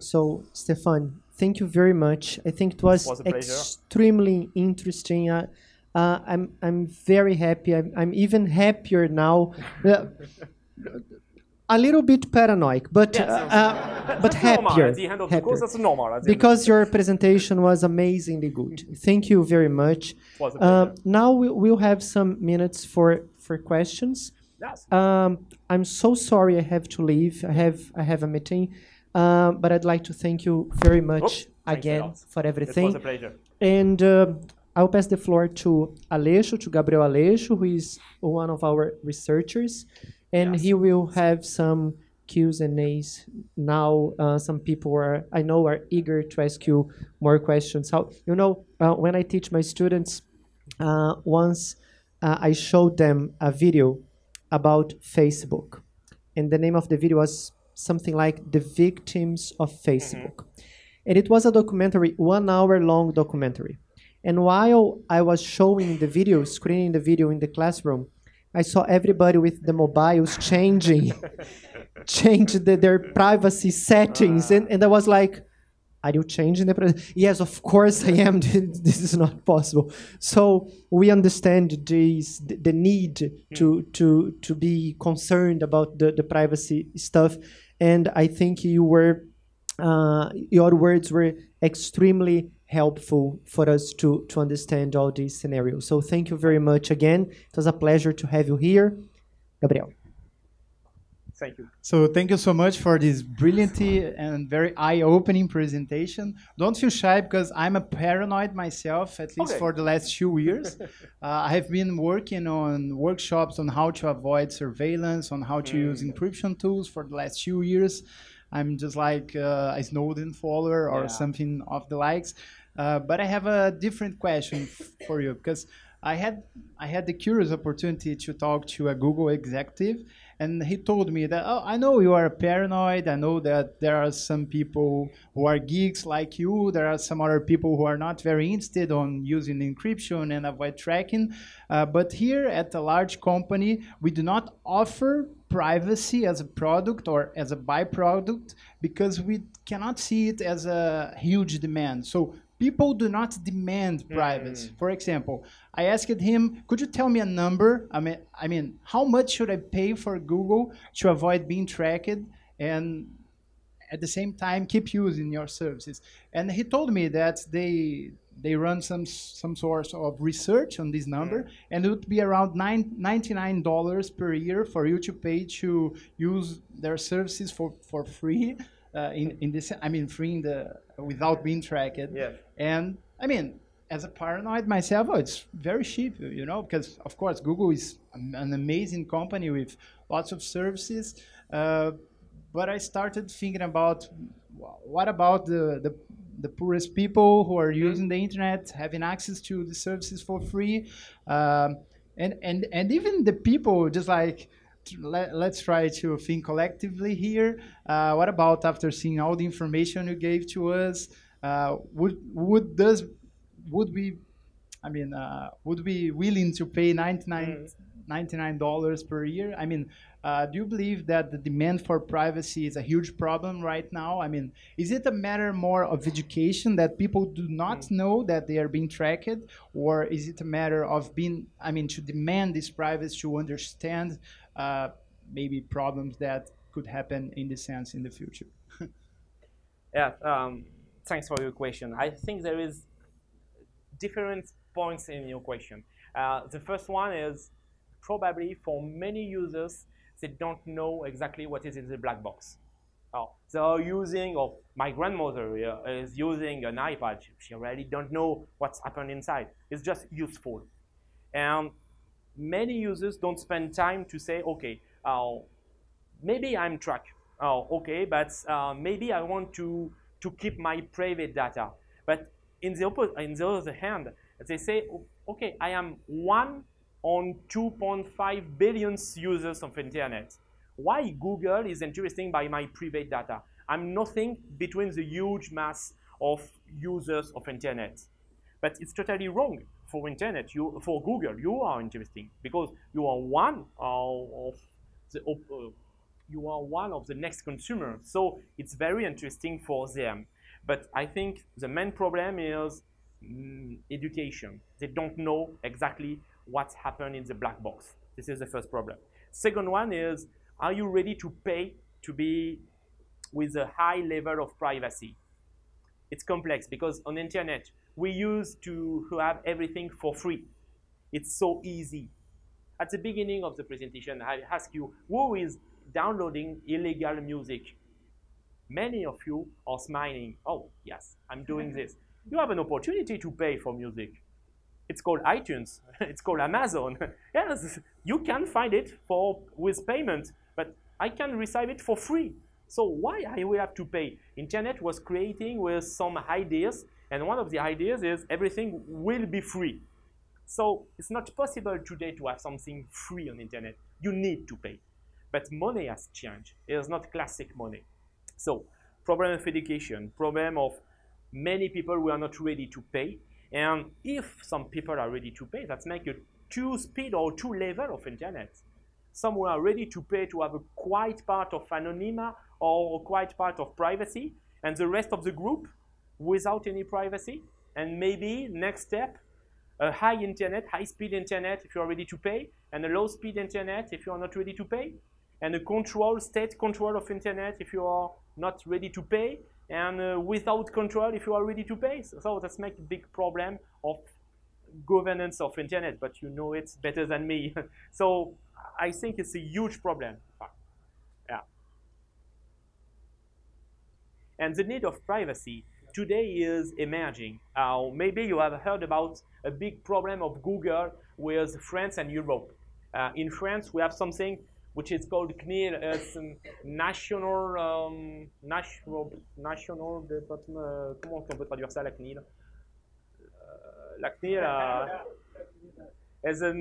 So, Stefan, thank you very much. I think it was, was extremely interesting. Uh, uh, I'm I'm very happy. I'm, I'm even happier now. Uh, a little bit paranoid, but Yes. uh, uh, but happier. At the end of the happier. course, normal. at the end of because your presentation was amazingly good. Thank you very much. It Uh, now we, we'll have some minutes for for questions. Yes. Um, I'm so sorry I have to leave. I have I have a meeting, um, but I'd like to thank you very much Oops, again for It everything. was a pleasure. And uh, I'll pass the floor to Aleixo, to Gabriel Aleixo, who is one of our researchers, and Yes. he will have some Q's and A's now. Uh, some people are, I know, are eager to ask you more questions. How you know uh, when I teach my students, uh, once uh, I showed them a video about Facebook, and the name of the video was something like "The Victims of mm-hmm. Facebook." and it was a documentary, one hour long documentary. And while I was showing the video, screening the video in the classroom, I saw everybody with the mobiles changing, change the, their privacy settings, ah. and, and I was like, "Are you changing the?" Pri-? Yes, of course I am. this is not possible. So we understand this, the, the need to hmm. to to be concerned about the, the privacy stuff, and I think you were uh, your words were extremely helpful for us to, to understand all these scenarios. So thank you very much again. It was a pleasure to have you here. Gabriel. Thank you. So thank you so much for this brilliant and very eye-opening presentation. Don't feel shy because I'm a paranoid myself, at least Okay. for the last two years. uh, I have been working on workshops on how to avoid surveillance, on how to use Mm. encryption tools for the last two years. I'm just like uh, a Snowden follower or Yeah. something of the likes. Uh, but I have a different question for you because I had I had the curious opportunity to talk to a Google executive, and he told me that oh, I know you are paranoid. I know that there are some people who are geeks like you. There are some other people who are not very interested on using encryption and avoid tracking. Uh, but here at a large company, we do not offer privacy as a product or as a byproduct because we cannot see it as a huge demand. So people do not demand privacy. For example, I asked him, "Could you tell me a number? I mean, I mean, how much should I pay for Google to avoid being tracked?" and at the same time keep using your services. And he told me that they they run some some sort of research on this number, Mm. and it would be around nine, $99 per year for you to pay to use their services for, for free. Uh, in, in this, I mean, free in the without being tracked. Yeah. And I mean, as a paranoid myself, oh, it's very cheap, you know, because of course Google is an amazing company with lots of services. Uh, but I started thinking about what about the, the the poorest people who are using the internet, having access to the services for free, um, and and and even the people just like let, let's try to think collectively here. Uh, what about after seeing all the information you gave to us? Uh, would would does would we, I mean, uh, would we willing to pay 99 $99 per year? I mean, uh, do you believe that the demand for privacy is a huge problem right now? I mean, is it a matter more of education that people do not know that they are being tracked, or is it a matter of being, I mean, to demand this privacy to understand uh, maybe problems that could happen in this sense in the future? Yeah, um, thanks for your question. I think there is different points in your question. Uh, the first one is probably for many users, they don't know exactly what is in the black box. Oh, they are using, or my grandmother uh, is using an iPad. She really don't know what's happened inside. It's just useful. And many users don't spend time to say, okay, uh, maybe I'm tracked. Oh, okay, but uh, maybe I want to, to keep my private data. But in the, in the other hand, they say, okay, I am one on 2.5 billion users of internet. Why Google is interesting by my private data? I'm nothing between the huge mass of users of internet. But it's totally wrong for internet. You, for Google, you are interesting because you are one of the uh, you are one of the next consumer. So it's very interesting for them. But I think the main problem is mm, education. They don't know exactly what's happened in the black box. This is the first problem. Second one is, are you ready to pay to be with a high level of privacy? It's complex because on the internet, we used to have everything for free. It's so easy. At the beginning of the presentation, I asked you, who is downloading illegal music? Many of you are smiling. Oh, yes, I'm doing this. You have an opportunity to pay for music. It's called iTunes. It's called Amazon. yes, you can find it for with payment, but I can receive it for free. So why I will have to pay? Internet was creating with some ideas, and one of the ideas is everything will be free. So it's not possible today to have something free on internet. You need to pay. But money has changed. It is not classic money. So problem of education, problem of many people who are not ready to pay. And if some people are ready to pay, that's make a two speed or two level of internet. Some who are ready to pay to have a quiet part of anonyma or a quiet part of privacy, and the rest of the group without any privacy. And maybe next step, a high internet, high speed internet if you are ready to pay, and a low speed internet if you are not ready to pay, and a control, state control of internet if you are not ready to pay, and uh, without control if you are ready to pay. So, that's make a big problem of governance of internet, but you know it better than me. so I think it's a huge problem. Yeah. And the need of privacy today is emerging. Uh, maybe you have heard about a big problem of Google with France and Europe. Uh, in France, we have something which is called CNIL, it's a National, um, national, national Department, euh, comment on peut traduire ça, la CNIL Euh, La CNIL is a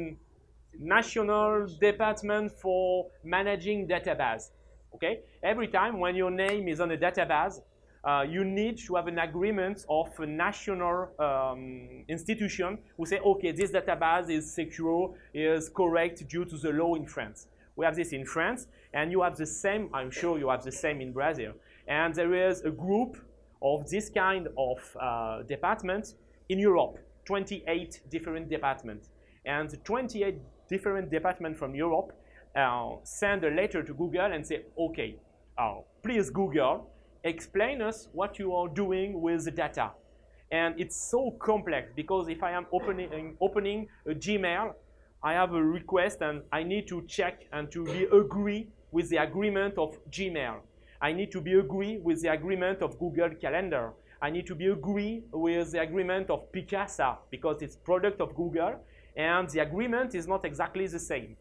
National Department for Managing Database. Okay? Every time when your name is on a database, uh, you need to have an agreement of a national um, institution who say, okay, this database is secure, is correct due to the law in France. We have this in France, and you have the same, I'm sure you have the same in Brazil. And there is a group of this kind of uh, department in Europe, 28 different departments. And 28 different departments from Europe uh, send a letter to Google and say, okay, oh, please Google, explain us what you are doing with the data. And it's so complex because if I am opening, opening a Gmail, I have a request and I need to check and to be agree with the agreement of Gmail. I need to be agree with the agreement of Google Calendar. I need to be agree with the agreement of Picasa because it's product of Google and the agreement is not exactly the same.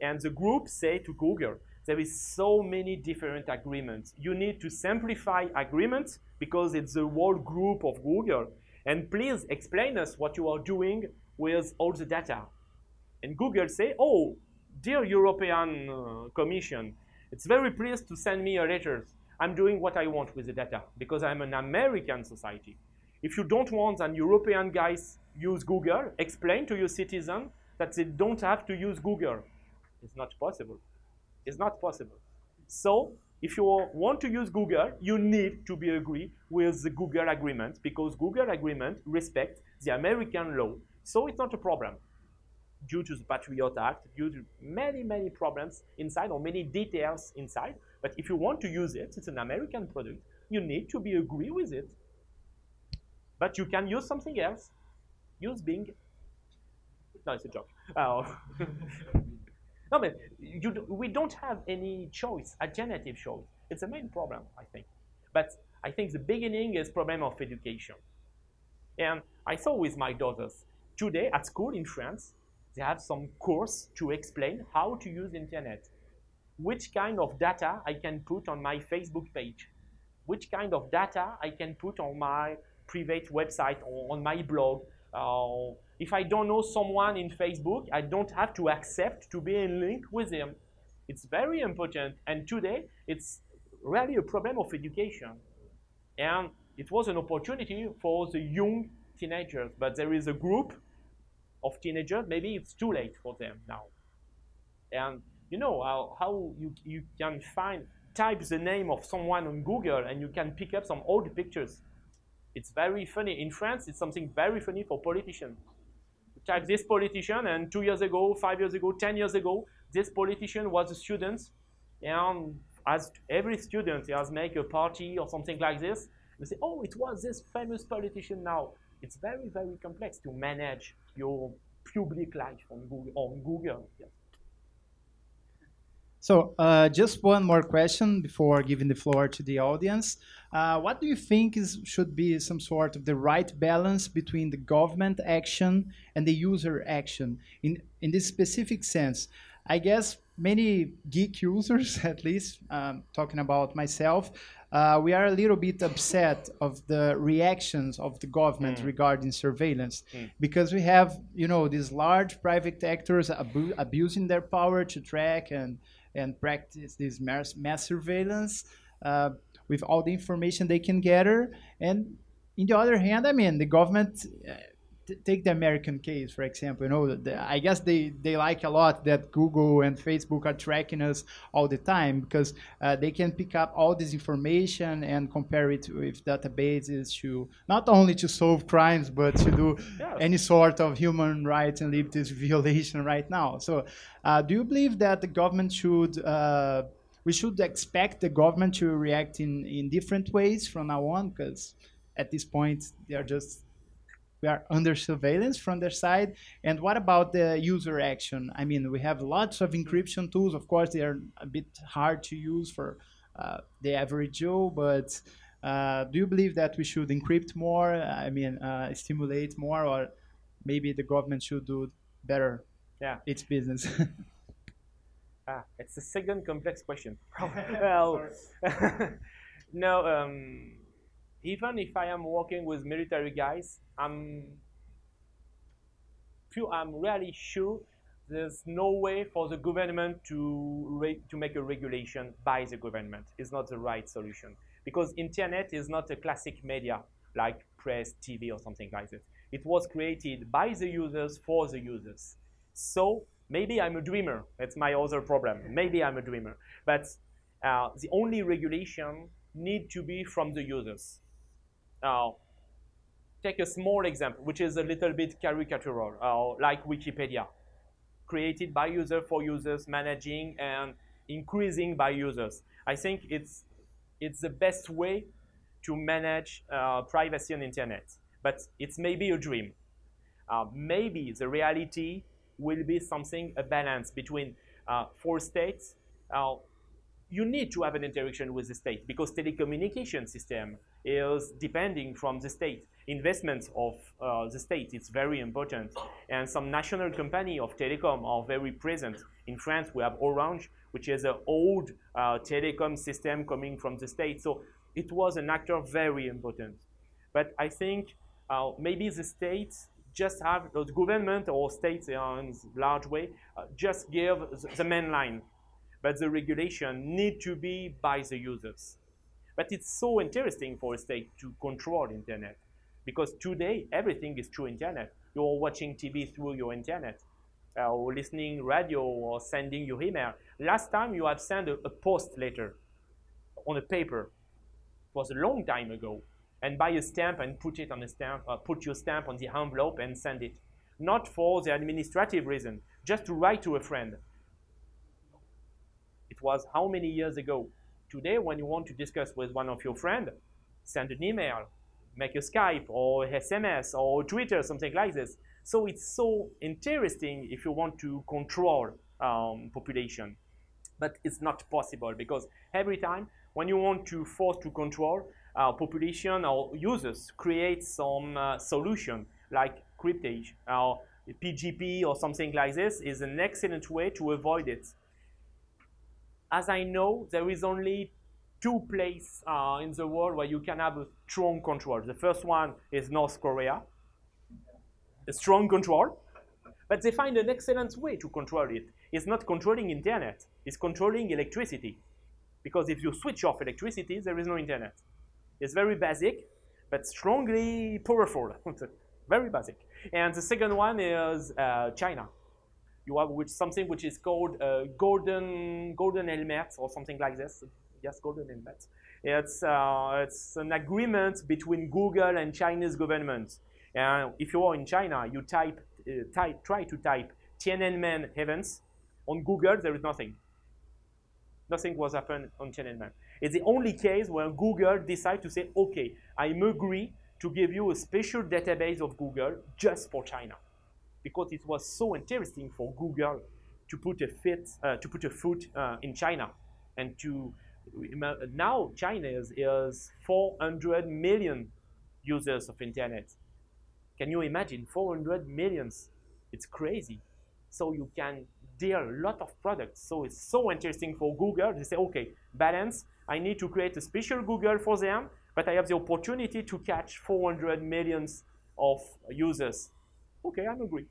And the group say to Google, there is so many different agreements. You need to simplify agreements because it's the whole group of Google. And please explain us what you are doing with all the data. And Google say, oh, dear European uh, Commission, it's very pleased to send me a letter. I'm doing what I want with the data because I'm an American society. If you don't want an European guys use Google, explain to your citizen that they don't have to use Google. It's not possible. It's not possible. So if you want to use Google, you need to be agree with the Google agreement because Google agreement respects the American law. So it's not a problem due to the Patriot Act, due to many, many problems inside or many details inside. But if you want to use it, it's an American product, you need to be agree with it. But you can use something else. Use Bing. No, it's a joke. Uh, no, but we don't have any choice, alternative choice. It's the main problem, I think. But I think the beginning is problem of education. And I saw with my daughters, today at school in France, they have some course to explain how to use internet. Which kind of data I can put on my Facebook page. Which kind of data I can put on my private website or on my blog. Uh, if I don't know someone in Facebook, I don't have to accept to be in link with him. It's very important. And today, it's really a problem of education. And it was an opportunity for the young teenagers. But there is a group of teenagers, maybe it's too late for them now. And you know how, how you, you can find, type the name of someone on Google and you can pick up some old pictures. It's very funny. In France, it's something very funny for politicians. You type this politician and two years ago, five years ago, 10 years ago, this politician was a student and as every student he has make a party or something like this, they say, oh, it was this famous politician now. It's very, very complex to manage your public life on Google. On Google. So uh, just one more question before giving the floor to the audience. Uh, what do you think is should be some sort of the right balance between the government action and the user action in in this specific sense? I guess many geek users, at least um, talking about myself, uh, we are a little bit upset of the reactions of the government mm. regarding surveillance mm. because we have you know these large private actors abu abusing their power to track and and practice this mass, mass surveillance uh, with all the information they can gather and in the other hand i mean the government uh, take the American case, for example. You know, the, I guess they, they like a lot that Google and Facebook are tracking us all the time because uh, they can pick up all this information and compare it with databases to not only to solve crimes but to do any sort of human rights and liberties violation right now. So, uh, do you believe that the government should uh, we should expect the government to react in, in different ways from now on because at this point they are just we are under surveillance from their side. And what about the user action? I mean, we have lots of encryption tools. Of course, they are a bit hard to use for uh, the average Joe, but uh, do you believe that we should encrypt more? I mean, uh, stimulate more, or maybe the government should do better yeah. its business? ah, it's a second complex question. well, no, um, even if I am working with military guys, I'm I'm really sure there's no way for the government to to make a regulation by the government. It's not the right solution because internet is not a classic media like press, TV, or something like that. It was created by the users for the users. So maybe I'm a dreamer. That's my other problem. Maybe I'm a dreamer. But uh, the only regulation need to be from the users. Now, take a small example, which is a little bit caricatural, uh, like Wikipedia, created by user for users, managing and increasing by users. I think it's, it's the best way to manage uh, privacy on internet. But it's maybe a dream. Uh, maybe the reality will be something, a balance between uh, four states. You need to have an interaction with the state because telecommunication system is depending from the state. Investments of uh, the state is very important. And some national company of telecom are very present. In France, we have Orange, which is an old uh, telecom system coming from the state. So it was an actor very important. But I think uh, maybe the states just have, the government or states in large way, uh, just give the main line. But the regulation need to be by the users. But it's so interesting for a state to control internet. Because today, everything is through internet. You're watching TV through your internet, uh, or listening radio, or sending your email. Last time you have sent a, a post letter on a paper. It was a long time ago and buy a stamp and put it on a stamp, uh, put your stamp on the envelope and send it. Not for the administrative reason, just to write to a friend. It was how many years ago? Today, when you want to discuss with one of your friends, send an email, make a Skype or SMS or Twitter, something like this. So it's so interesting if you want to control um, population. But it's not possible because every time when you want to force to control, uh, population or users create some uh, solution like cryptage or PGP or something like this is an excellent way to avoid it. As I know, there is only two places uh, in the world where you can have a strong control. The first one is North Korea, a strong control, but they find an excellent way to control it. It's not controlling internet, it's controlling electricity. Because if you switch off electricity, there is no internet. It's very basic, but strongly powerful. very basic. And the second one is uh, China. You have which, something which is called uh, golden golden helmet or something like this. Yes, golden helmet. It's uh, it's an agreement between Google and Chinese government. And if you are in China, you type, uh, type try to type Tiananmen events on Google. There is nothing. Nothing was happened on Tiananmen. It's the only case where Google decide to say, okay, I'm agree to give you a special database of Google just for China. Because it was so interesting for Google to put a, fit, uh, to put a foot uh, in China. And to now China is, is 400 million users of internet. Can you imagine 400 millions? It's crazy. So you can deal a lot of products. So it's so interesting for Google. They say, okay, balance I need to create a special Google for them, but I have the opportunity to catch 400 millions of users. Okay, I'm agree.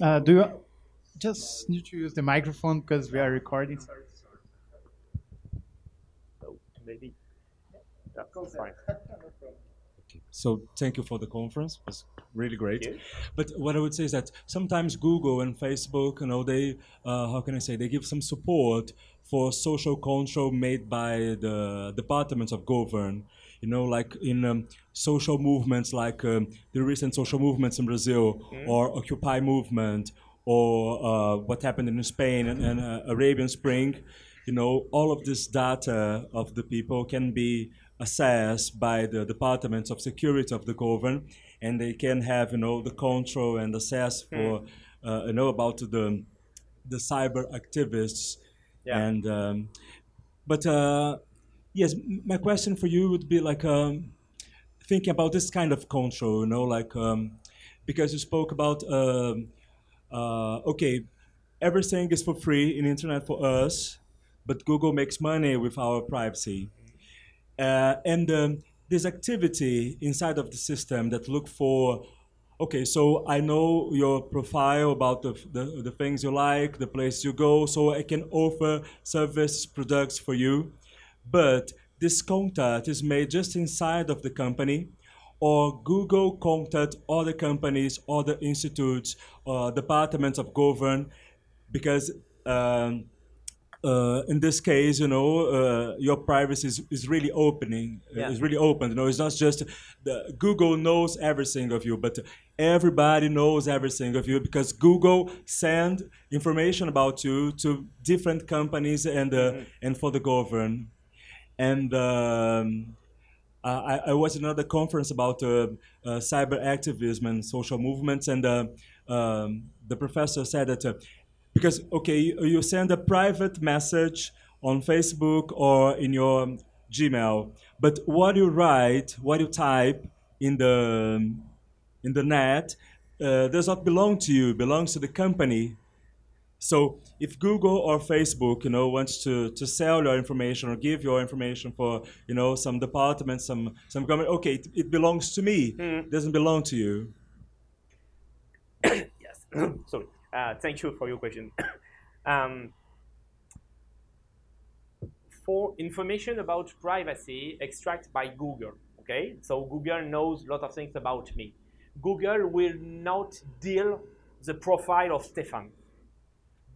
Uh, do you just need to use the microphone because we are recording? Oh, maybe. That's fine. So thank you for the conference. It was really great. But what I would say is that sometimes Google and Facebook, you know, they uh, how can I say they give some support for social control made by the departments of govern. You know, like in um, social movements, like um, the recent social movements in Brazil, mm. or Occupy movement, or uh, what happened in Spain and, and uh, Arabian Spring. You know, all of this data of the people can be assessed by the departments of security of the government, and they can have you know the control and assess hmm. for uh, you know about the the cyber activists yeah. and um, but uh, yes my question for you would be like um, thinking about this kind of control you know like um, because you spoke about um, uh, okay everything is for free in internet for us but google makes money with our privacy. Uh, and um, this activity inside of the system that look for okay so i know your profile about the, the, the, things you like the place you go so i can offer service products for you but this contact is made just inside of the company or google contact other companies other institutes or departments of govern, because um, uh, in this case, you know, uh, your privacy is, is really opening, Yeah. is really open. You know, it's not just the, Google knows everything of you, but everybody knows everything of you because Google send information about you to different companies and uh, and for the government. And um, I, I was in another conference about uh, uh, cyber activism and social movements, and uh, um, the professor said that uh, because okay, you, you send a private message on Facebook or in your Gmail, but what you write, what you type in the in the net uh, does not belong to you; belongs to the company. So if Google or Facebook, you know, wants to, to sell your information or give your information for, you know, some department, some some government, okay, it, it belongs to me. It doesn't belong to you. yes. Sorry. Uh, thank you for your question. um, for information about privacy extract by Google, okay? So Google knows a lot of things about me. Google will not deal the profile of Stefan.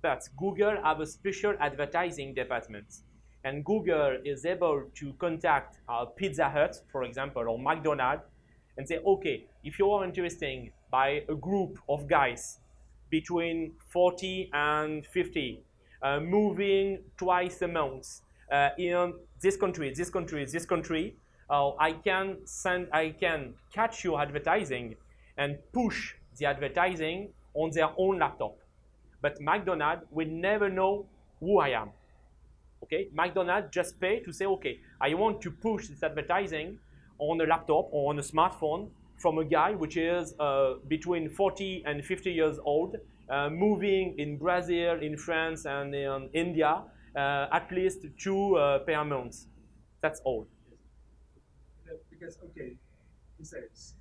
But Google have a special advertising department. And Google is able to contact uh, Pizza Hut, for example, or McDonald's, and say, okay, if you are interested by a group of guys between 40 and 50, uh, moving twice a month uh, in this country, this country, this country, uh, I can send, I can catch your advertising and push the advertising on their own laptop. But McDonald's will never know who I am. Okay, McDonald's just pay to say, okay, I want to push this advertising on a laptop or on a smartphone from a guy which is uh, between 40 and 50 years old, uh, moving in Brazil, in France, and in India, uh, at least two uh, per month. That's all. Because okay, he says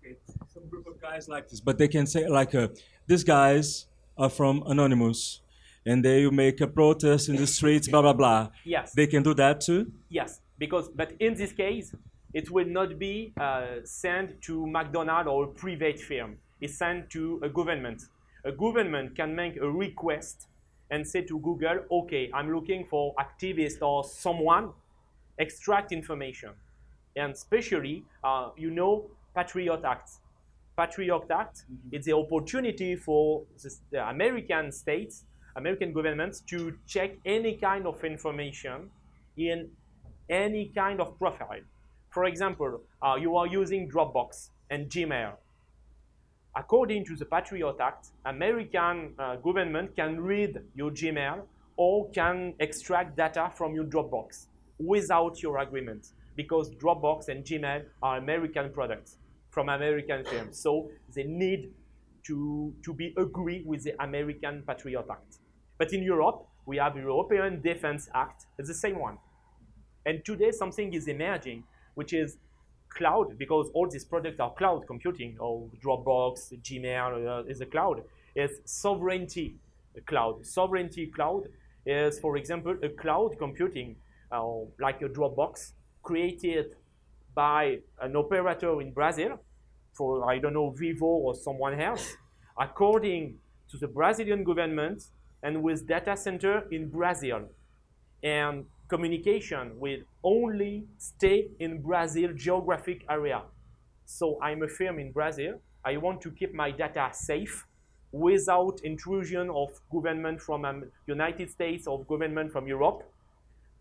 okay, some group of guys like this, but they can say like uh, these guys are from Anonymous, and they make a protest in the streets, blah blah blah. Yes. They can do that too. Yes, because but in this case, it will not be uh, sent to McDonald's or a private firm. It's sent to a government. A government can make a request and say to Google, okay, I'm looking for activist or someone, extract information. And especially, uh, you know, Patriot Act. Patriot Act It's the opportunity for the American states, American governments to check any kind of information in any kind of profile. For example, uh, you are using Dropbox and Gmail. According to the Patriot Act, American uh, government can read your Gmail or can extract data from your Dropbox without your agreement because Dropbox and Gmail are American products from American firms. So they need to, to be agree with the American Patriot Act. But in Europe, we have European Defense Act. It's the same one. And today something is emerging, which is cloud, because all these products are cloud computing, or Dropbox, Gmail uh, is a cloud. Is sovereignty cloud. Sovereignty cloud is, for example, a cloud computing, uh, like a Dropbox, created by an operator in Brazil, for I don't know Vivo or someone else, according to the Brazilian government, and with data center in Brazil, and communication will only stay in Brazil geographic area. So I'm a firm in Brazil. I want to keep my data safe without intrusion of government from um, United States or government from Europe.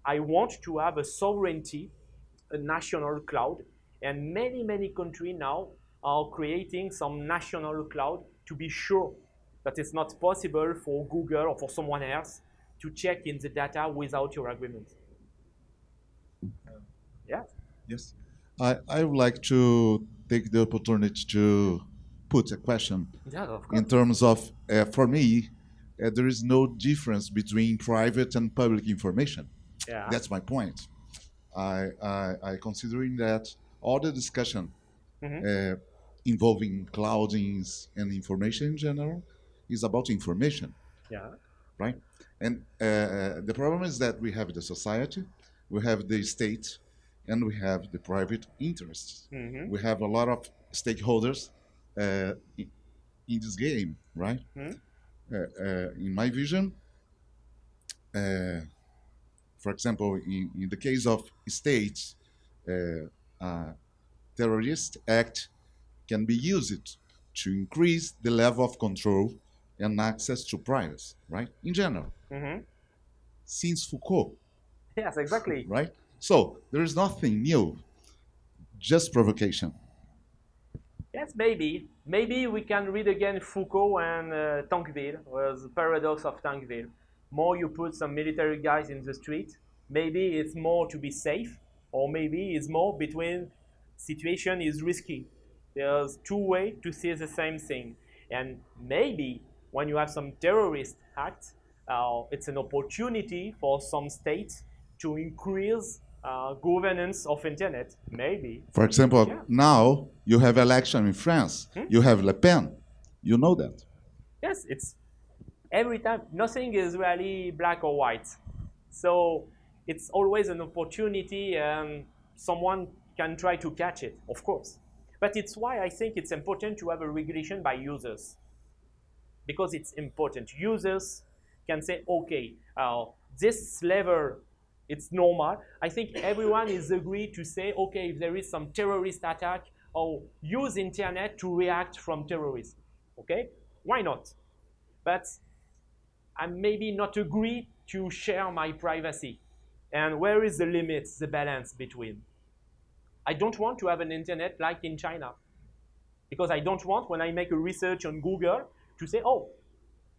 I want to have a sovereignty, a national cloud, and many, many countries now are creating some national cloud to be sure that it's not possible for Google or for someone else to check in the data without your agreement. Yeah. Yes. I, I would like to take the opportunity to put a question Yeah, of course. in terms of, uh, for me, uh, there is no difference between private and public information. Yeah. That's my point. I, I, I considering that all the discussion uh, involving cloudings and information in general is about information, yeah. right? And uh, uh, the problem is that we have the society, we have the state, and we have the private interests. Mhm. We have a lot of stakeholders uh, in, in this game, right? Mhm. Uh, uh, in my vision, uh, for example, in, in the case of states, uh, a terrorist act can be used to increase the level of control and access to privacy, right? In general, Mhm. since Foucault, Yes, exactly. right? So there is nothing new, just provocation. Yes, maybe. Maybe we can read again Foucault and uh, Tocqueville, was the paradox of Tocqueville. More you put some military guys in the street, maybe it's more to be safe, or maybe it's more between situation is risky. There's two ways to see the same thing. And maybe when you have some terrorist act, uh, it's an opportunity for some states to increase uh, governance of internet. Maybe. For example, Yeah. now you have election in France. Hmm? You have Le Pen. You know that. yes, it's every time nothing is really black or white. So it's always an opportunity and someone can try to catch it, of course. But it's why I think it's important to have a regulation by users. Because it's important. Users can say, okay, uh, this level, it's normal. I think everyone is agreed to say, okay, if there is some terrorist attack, or use internet to react from terrorists. Okay? Why not? but I maybe not agree to share my privacy. And where is the limit, the balance between? I don't want to have an internet like in China. Because I don't want, when I make a research on Google, to say, oh,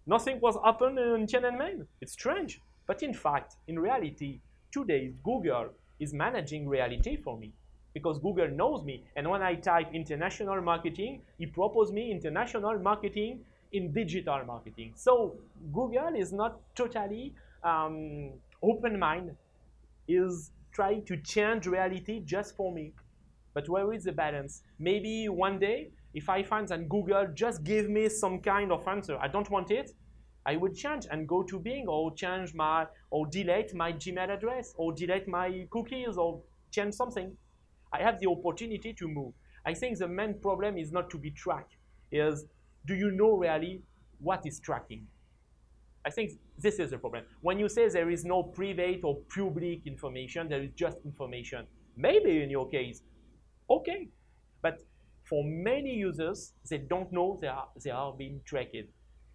nothing was happened in Tiananmen. It's strange. But in fact, in reality, today Google is managing reality for me because Google knows me. And when I type international marketing, he proposes me international marketing in digital marketing. So Google is not totally um, open mind, is trying to change reality just for me. But where is the balance? Maybe one day, if I find that Google just give me some kind of answer, I don't want it, I would change and go to Bing or change my or delete my Gmail address or delete my cookies or change something. I have the opportunity to move. I think the main problem is not to be tracked. Is do you know really what is tracking? I think this is the problem. When you say there is no private or public information, there is just information. Maybe in your case, okay. But for many users, they don't know they are, they are being tracked.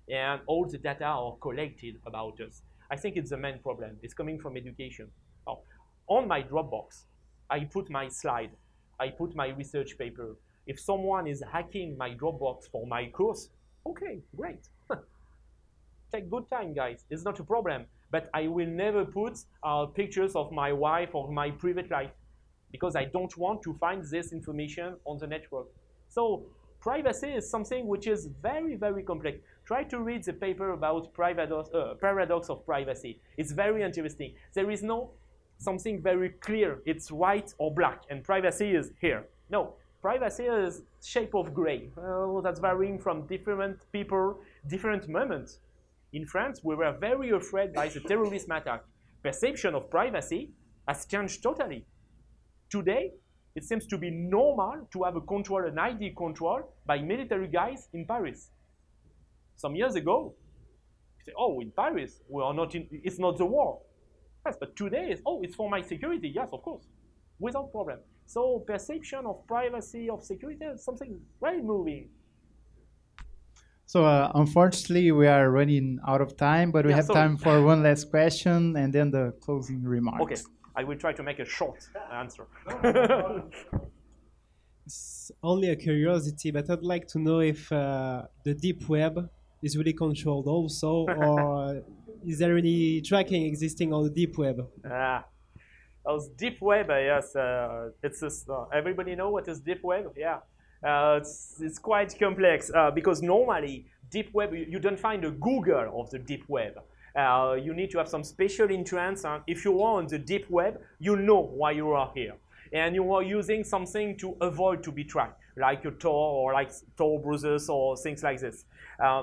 And all the data are collected about us. I think it's the main problem. It's coming from education. Now, on my Dropbox, I put my slide. I put my research paper. If someone is hacking my Dropbox for my course, okay, great. Take good time, guys. It's not a problem. But I will never put uh, pictures of my wife or my private life because I don't want to find this information on the network. So privacy is something which is very, very complex. Try to read the paper about paradox, uh, paradox of privacy. It's very interesting. There is no something very clear. It's white or black, and privacy is here. No, privacy is shape of gray. Uh, that's varying from different people, different moments. In France, we were very afraid by the terrorism attack. Perception of privacy has changed totally. Today, it seems to be normal to have a control, an ID control by military guys in Paris. Some years ago, you say, oh, in Paris, we are not in, it's not the war. Yes, but today, it's, oh, it's for my security. Yes, of course, without problem. So perception of privacy, of security is something very moving. So uh, unfortunately, we are running out of time, but we Yeah, have sorry. time for one last question and then the closing remarks. Okay, I will try to make a short answer. It's only a curiosity, but I'd like to know if uh, the deep web is really controlled also, or is there any tracking existing on the deep web? Ah, those deep web, uh, yes, uh, it's a, uh, everybody know what is deep web? Yeah, uh, it's, it's quite complex uh, because normally deep web you, you don't find a Google of the deep web. Uh, you need to have some special entrance, and if you are on the deep web, you know why you are here, and you are using something to avoid to be tracked, like your Tor or like Tor browsers or things like this.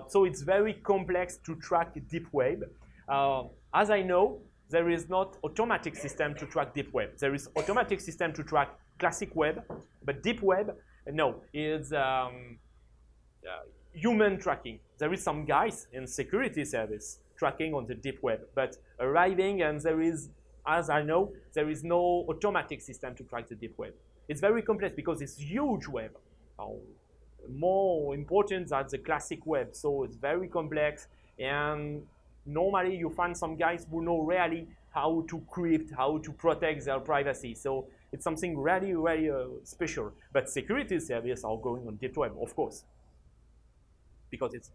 So it's very complex to track deep web. As I know, there is not automatic system to track deep web. There is automatic system to track classic web, but deep web, no, is um, uh, human tracking. There is some guys in security service tracking on the deep web. But arriving and there is, as I know, there is no automatic system to track the deep web. It's very complex because it's huge web. Uh, more important than the classic web. So it's very complex and normally you find some guys who know really how to crypt, how to protect their privacy. So it's something really, really uh, special. But security services are going on deep web, of course, because it's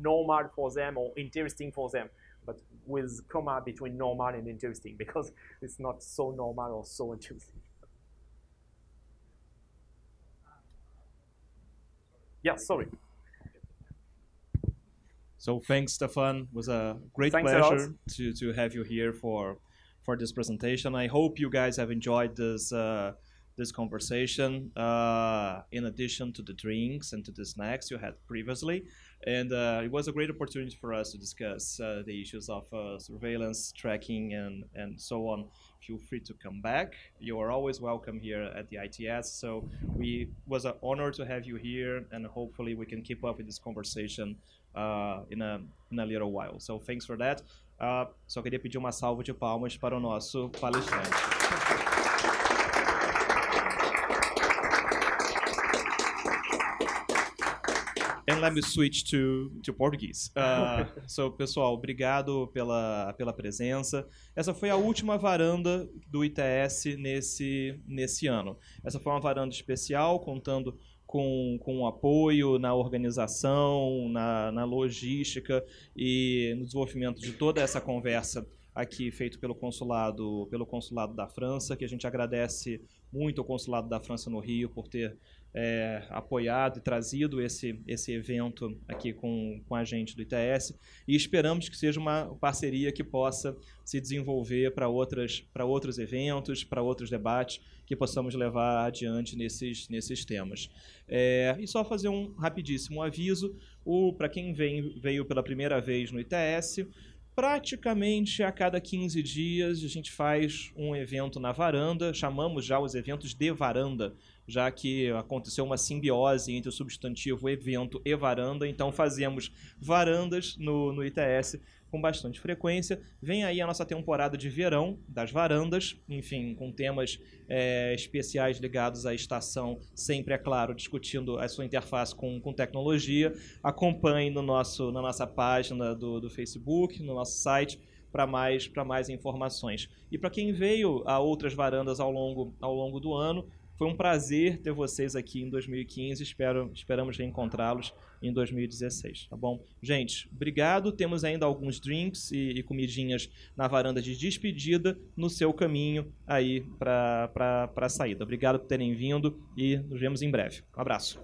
normal for them or interesting for them, but with comma between normal and interesting because it's not so normal or so interesting. Yeah, sorry. So thanks, Stefan. It was a great Thanks a pleasure to, to have you here for for this presentation. I hope you guys have enjoyed this uh, this conversation. Uh, in addition to the drinks and to the snacks you had previously, and uh, it was a great opportunity for us to discuss uh, the issues of uh, surveillance, tracking, and and so on. Feel free to come back. You are always welcome here at the ITS. So we was an honor to have you here, and hopefully we can keep up with this conversation uh, in a in a little while. So thanks for that. Uh, só queria pedir uma salva de palmas para o nosso palestrante. And let me switch to, to Portuguese. Uh, so, pessoal, obrigado pela, pela presença. Essa foi a última varanda do ITS nesse, nesse ano. Essa foi uma varanda especial, contando com, com apoio na organização, na, na logística e no desenvolvimento de toda essa conversa aqui feito pelo consulado pelo consulado da França, que a gente agradece muito ao consulado da França no Rio por ter é, apoiado e trazido esse, esse evento aqui com, com a gente do ITS e esperamos que seja uma parceria que possa se desenvolver para outros eventos, para outros debates que possamos levar adiante nesses, nesses temas. É, e só fazer um rapidíssimo aviso, para quem vem, veio pela primeira vez no ITS, praticamente a cada 15 dias a gente faz um evento na varanda, chamamos já os eventos de varanda, já que aconteceu uma simbiose entre o substantivo evento e varanda, então fazemos varandas no, no ITS com bastante frequência. Vem aí a nossa temporada de verão das varandas, enfim, com temas é, especiais ligados à estação, sempre, é claro, discutindo a sua interface com, com tecnologia. Acompanhe no nosso, na nossa página do, do Facebook, no nosso site, para mais, mais informações. E para quem veio a outras varandas ao longo, ao longo do ano, foi um prazer ter vocês aqui em 2015. Espero, esperamos reencontrá-los em 2016, tá bom? Gente, obrigado. Temos ainda alguns drinks e, e comidinhas na varanda de despedida no seu caminho aí para a saída. Obrigado por terem vindo e nos vemos em breve. Um abraço.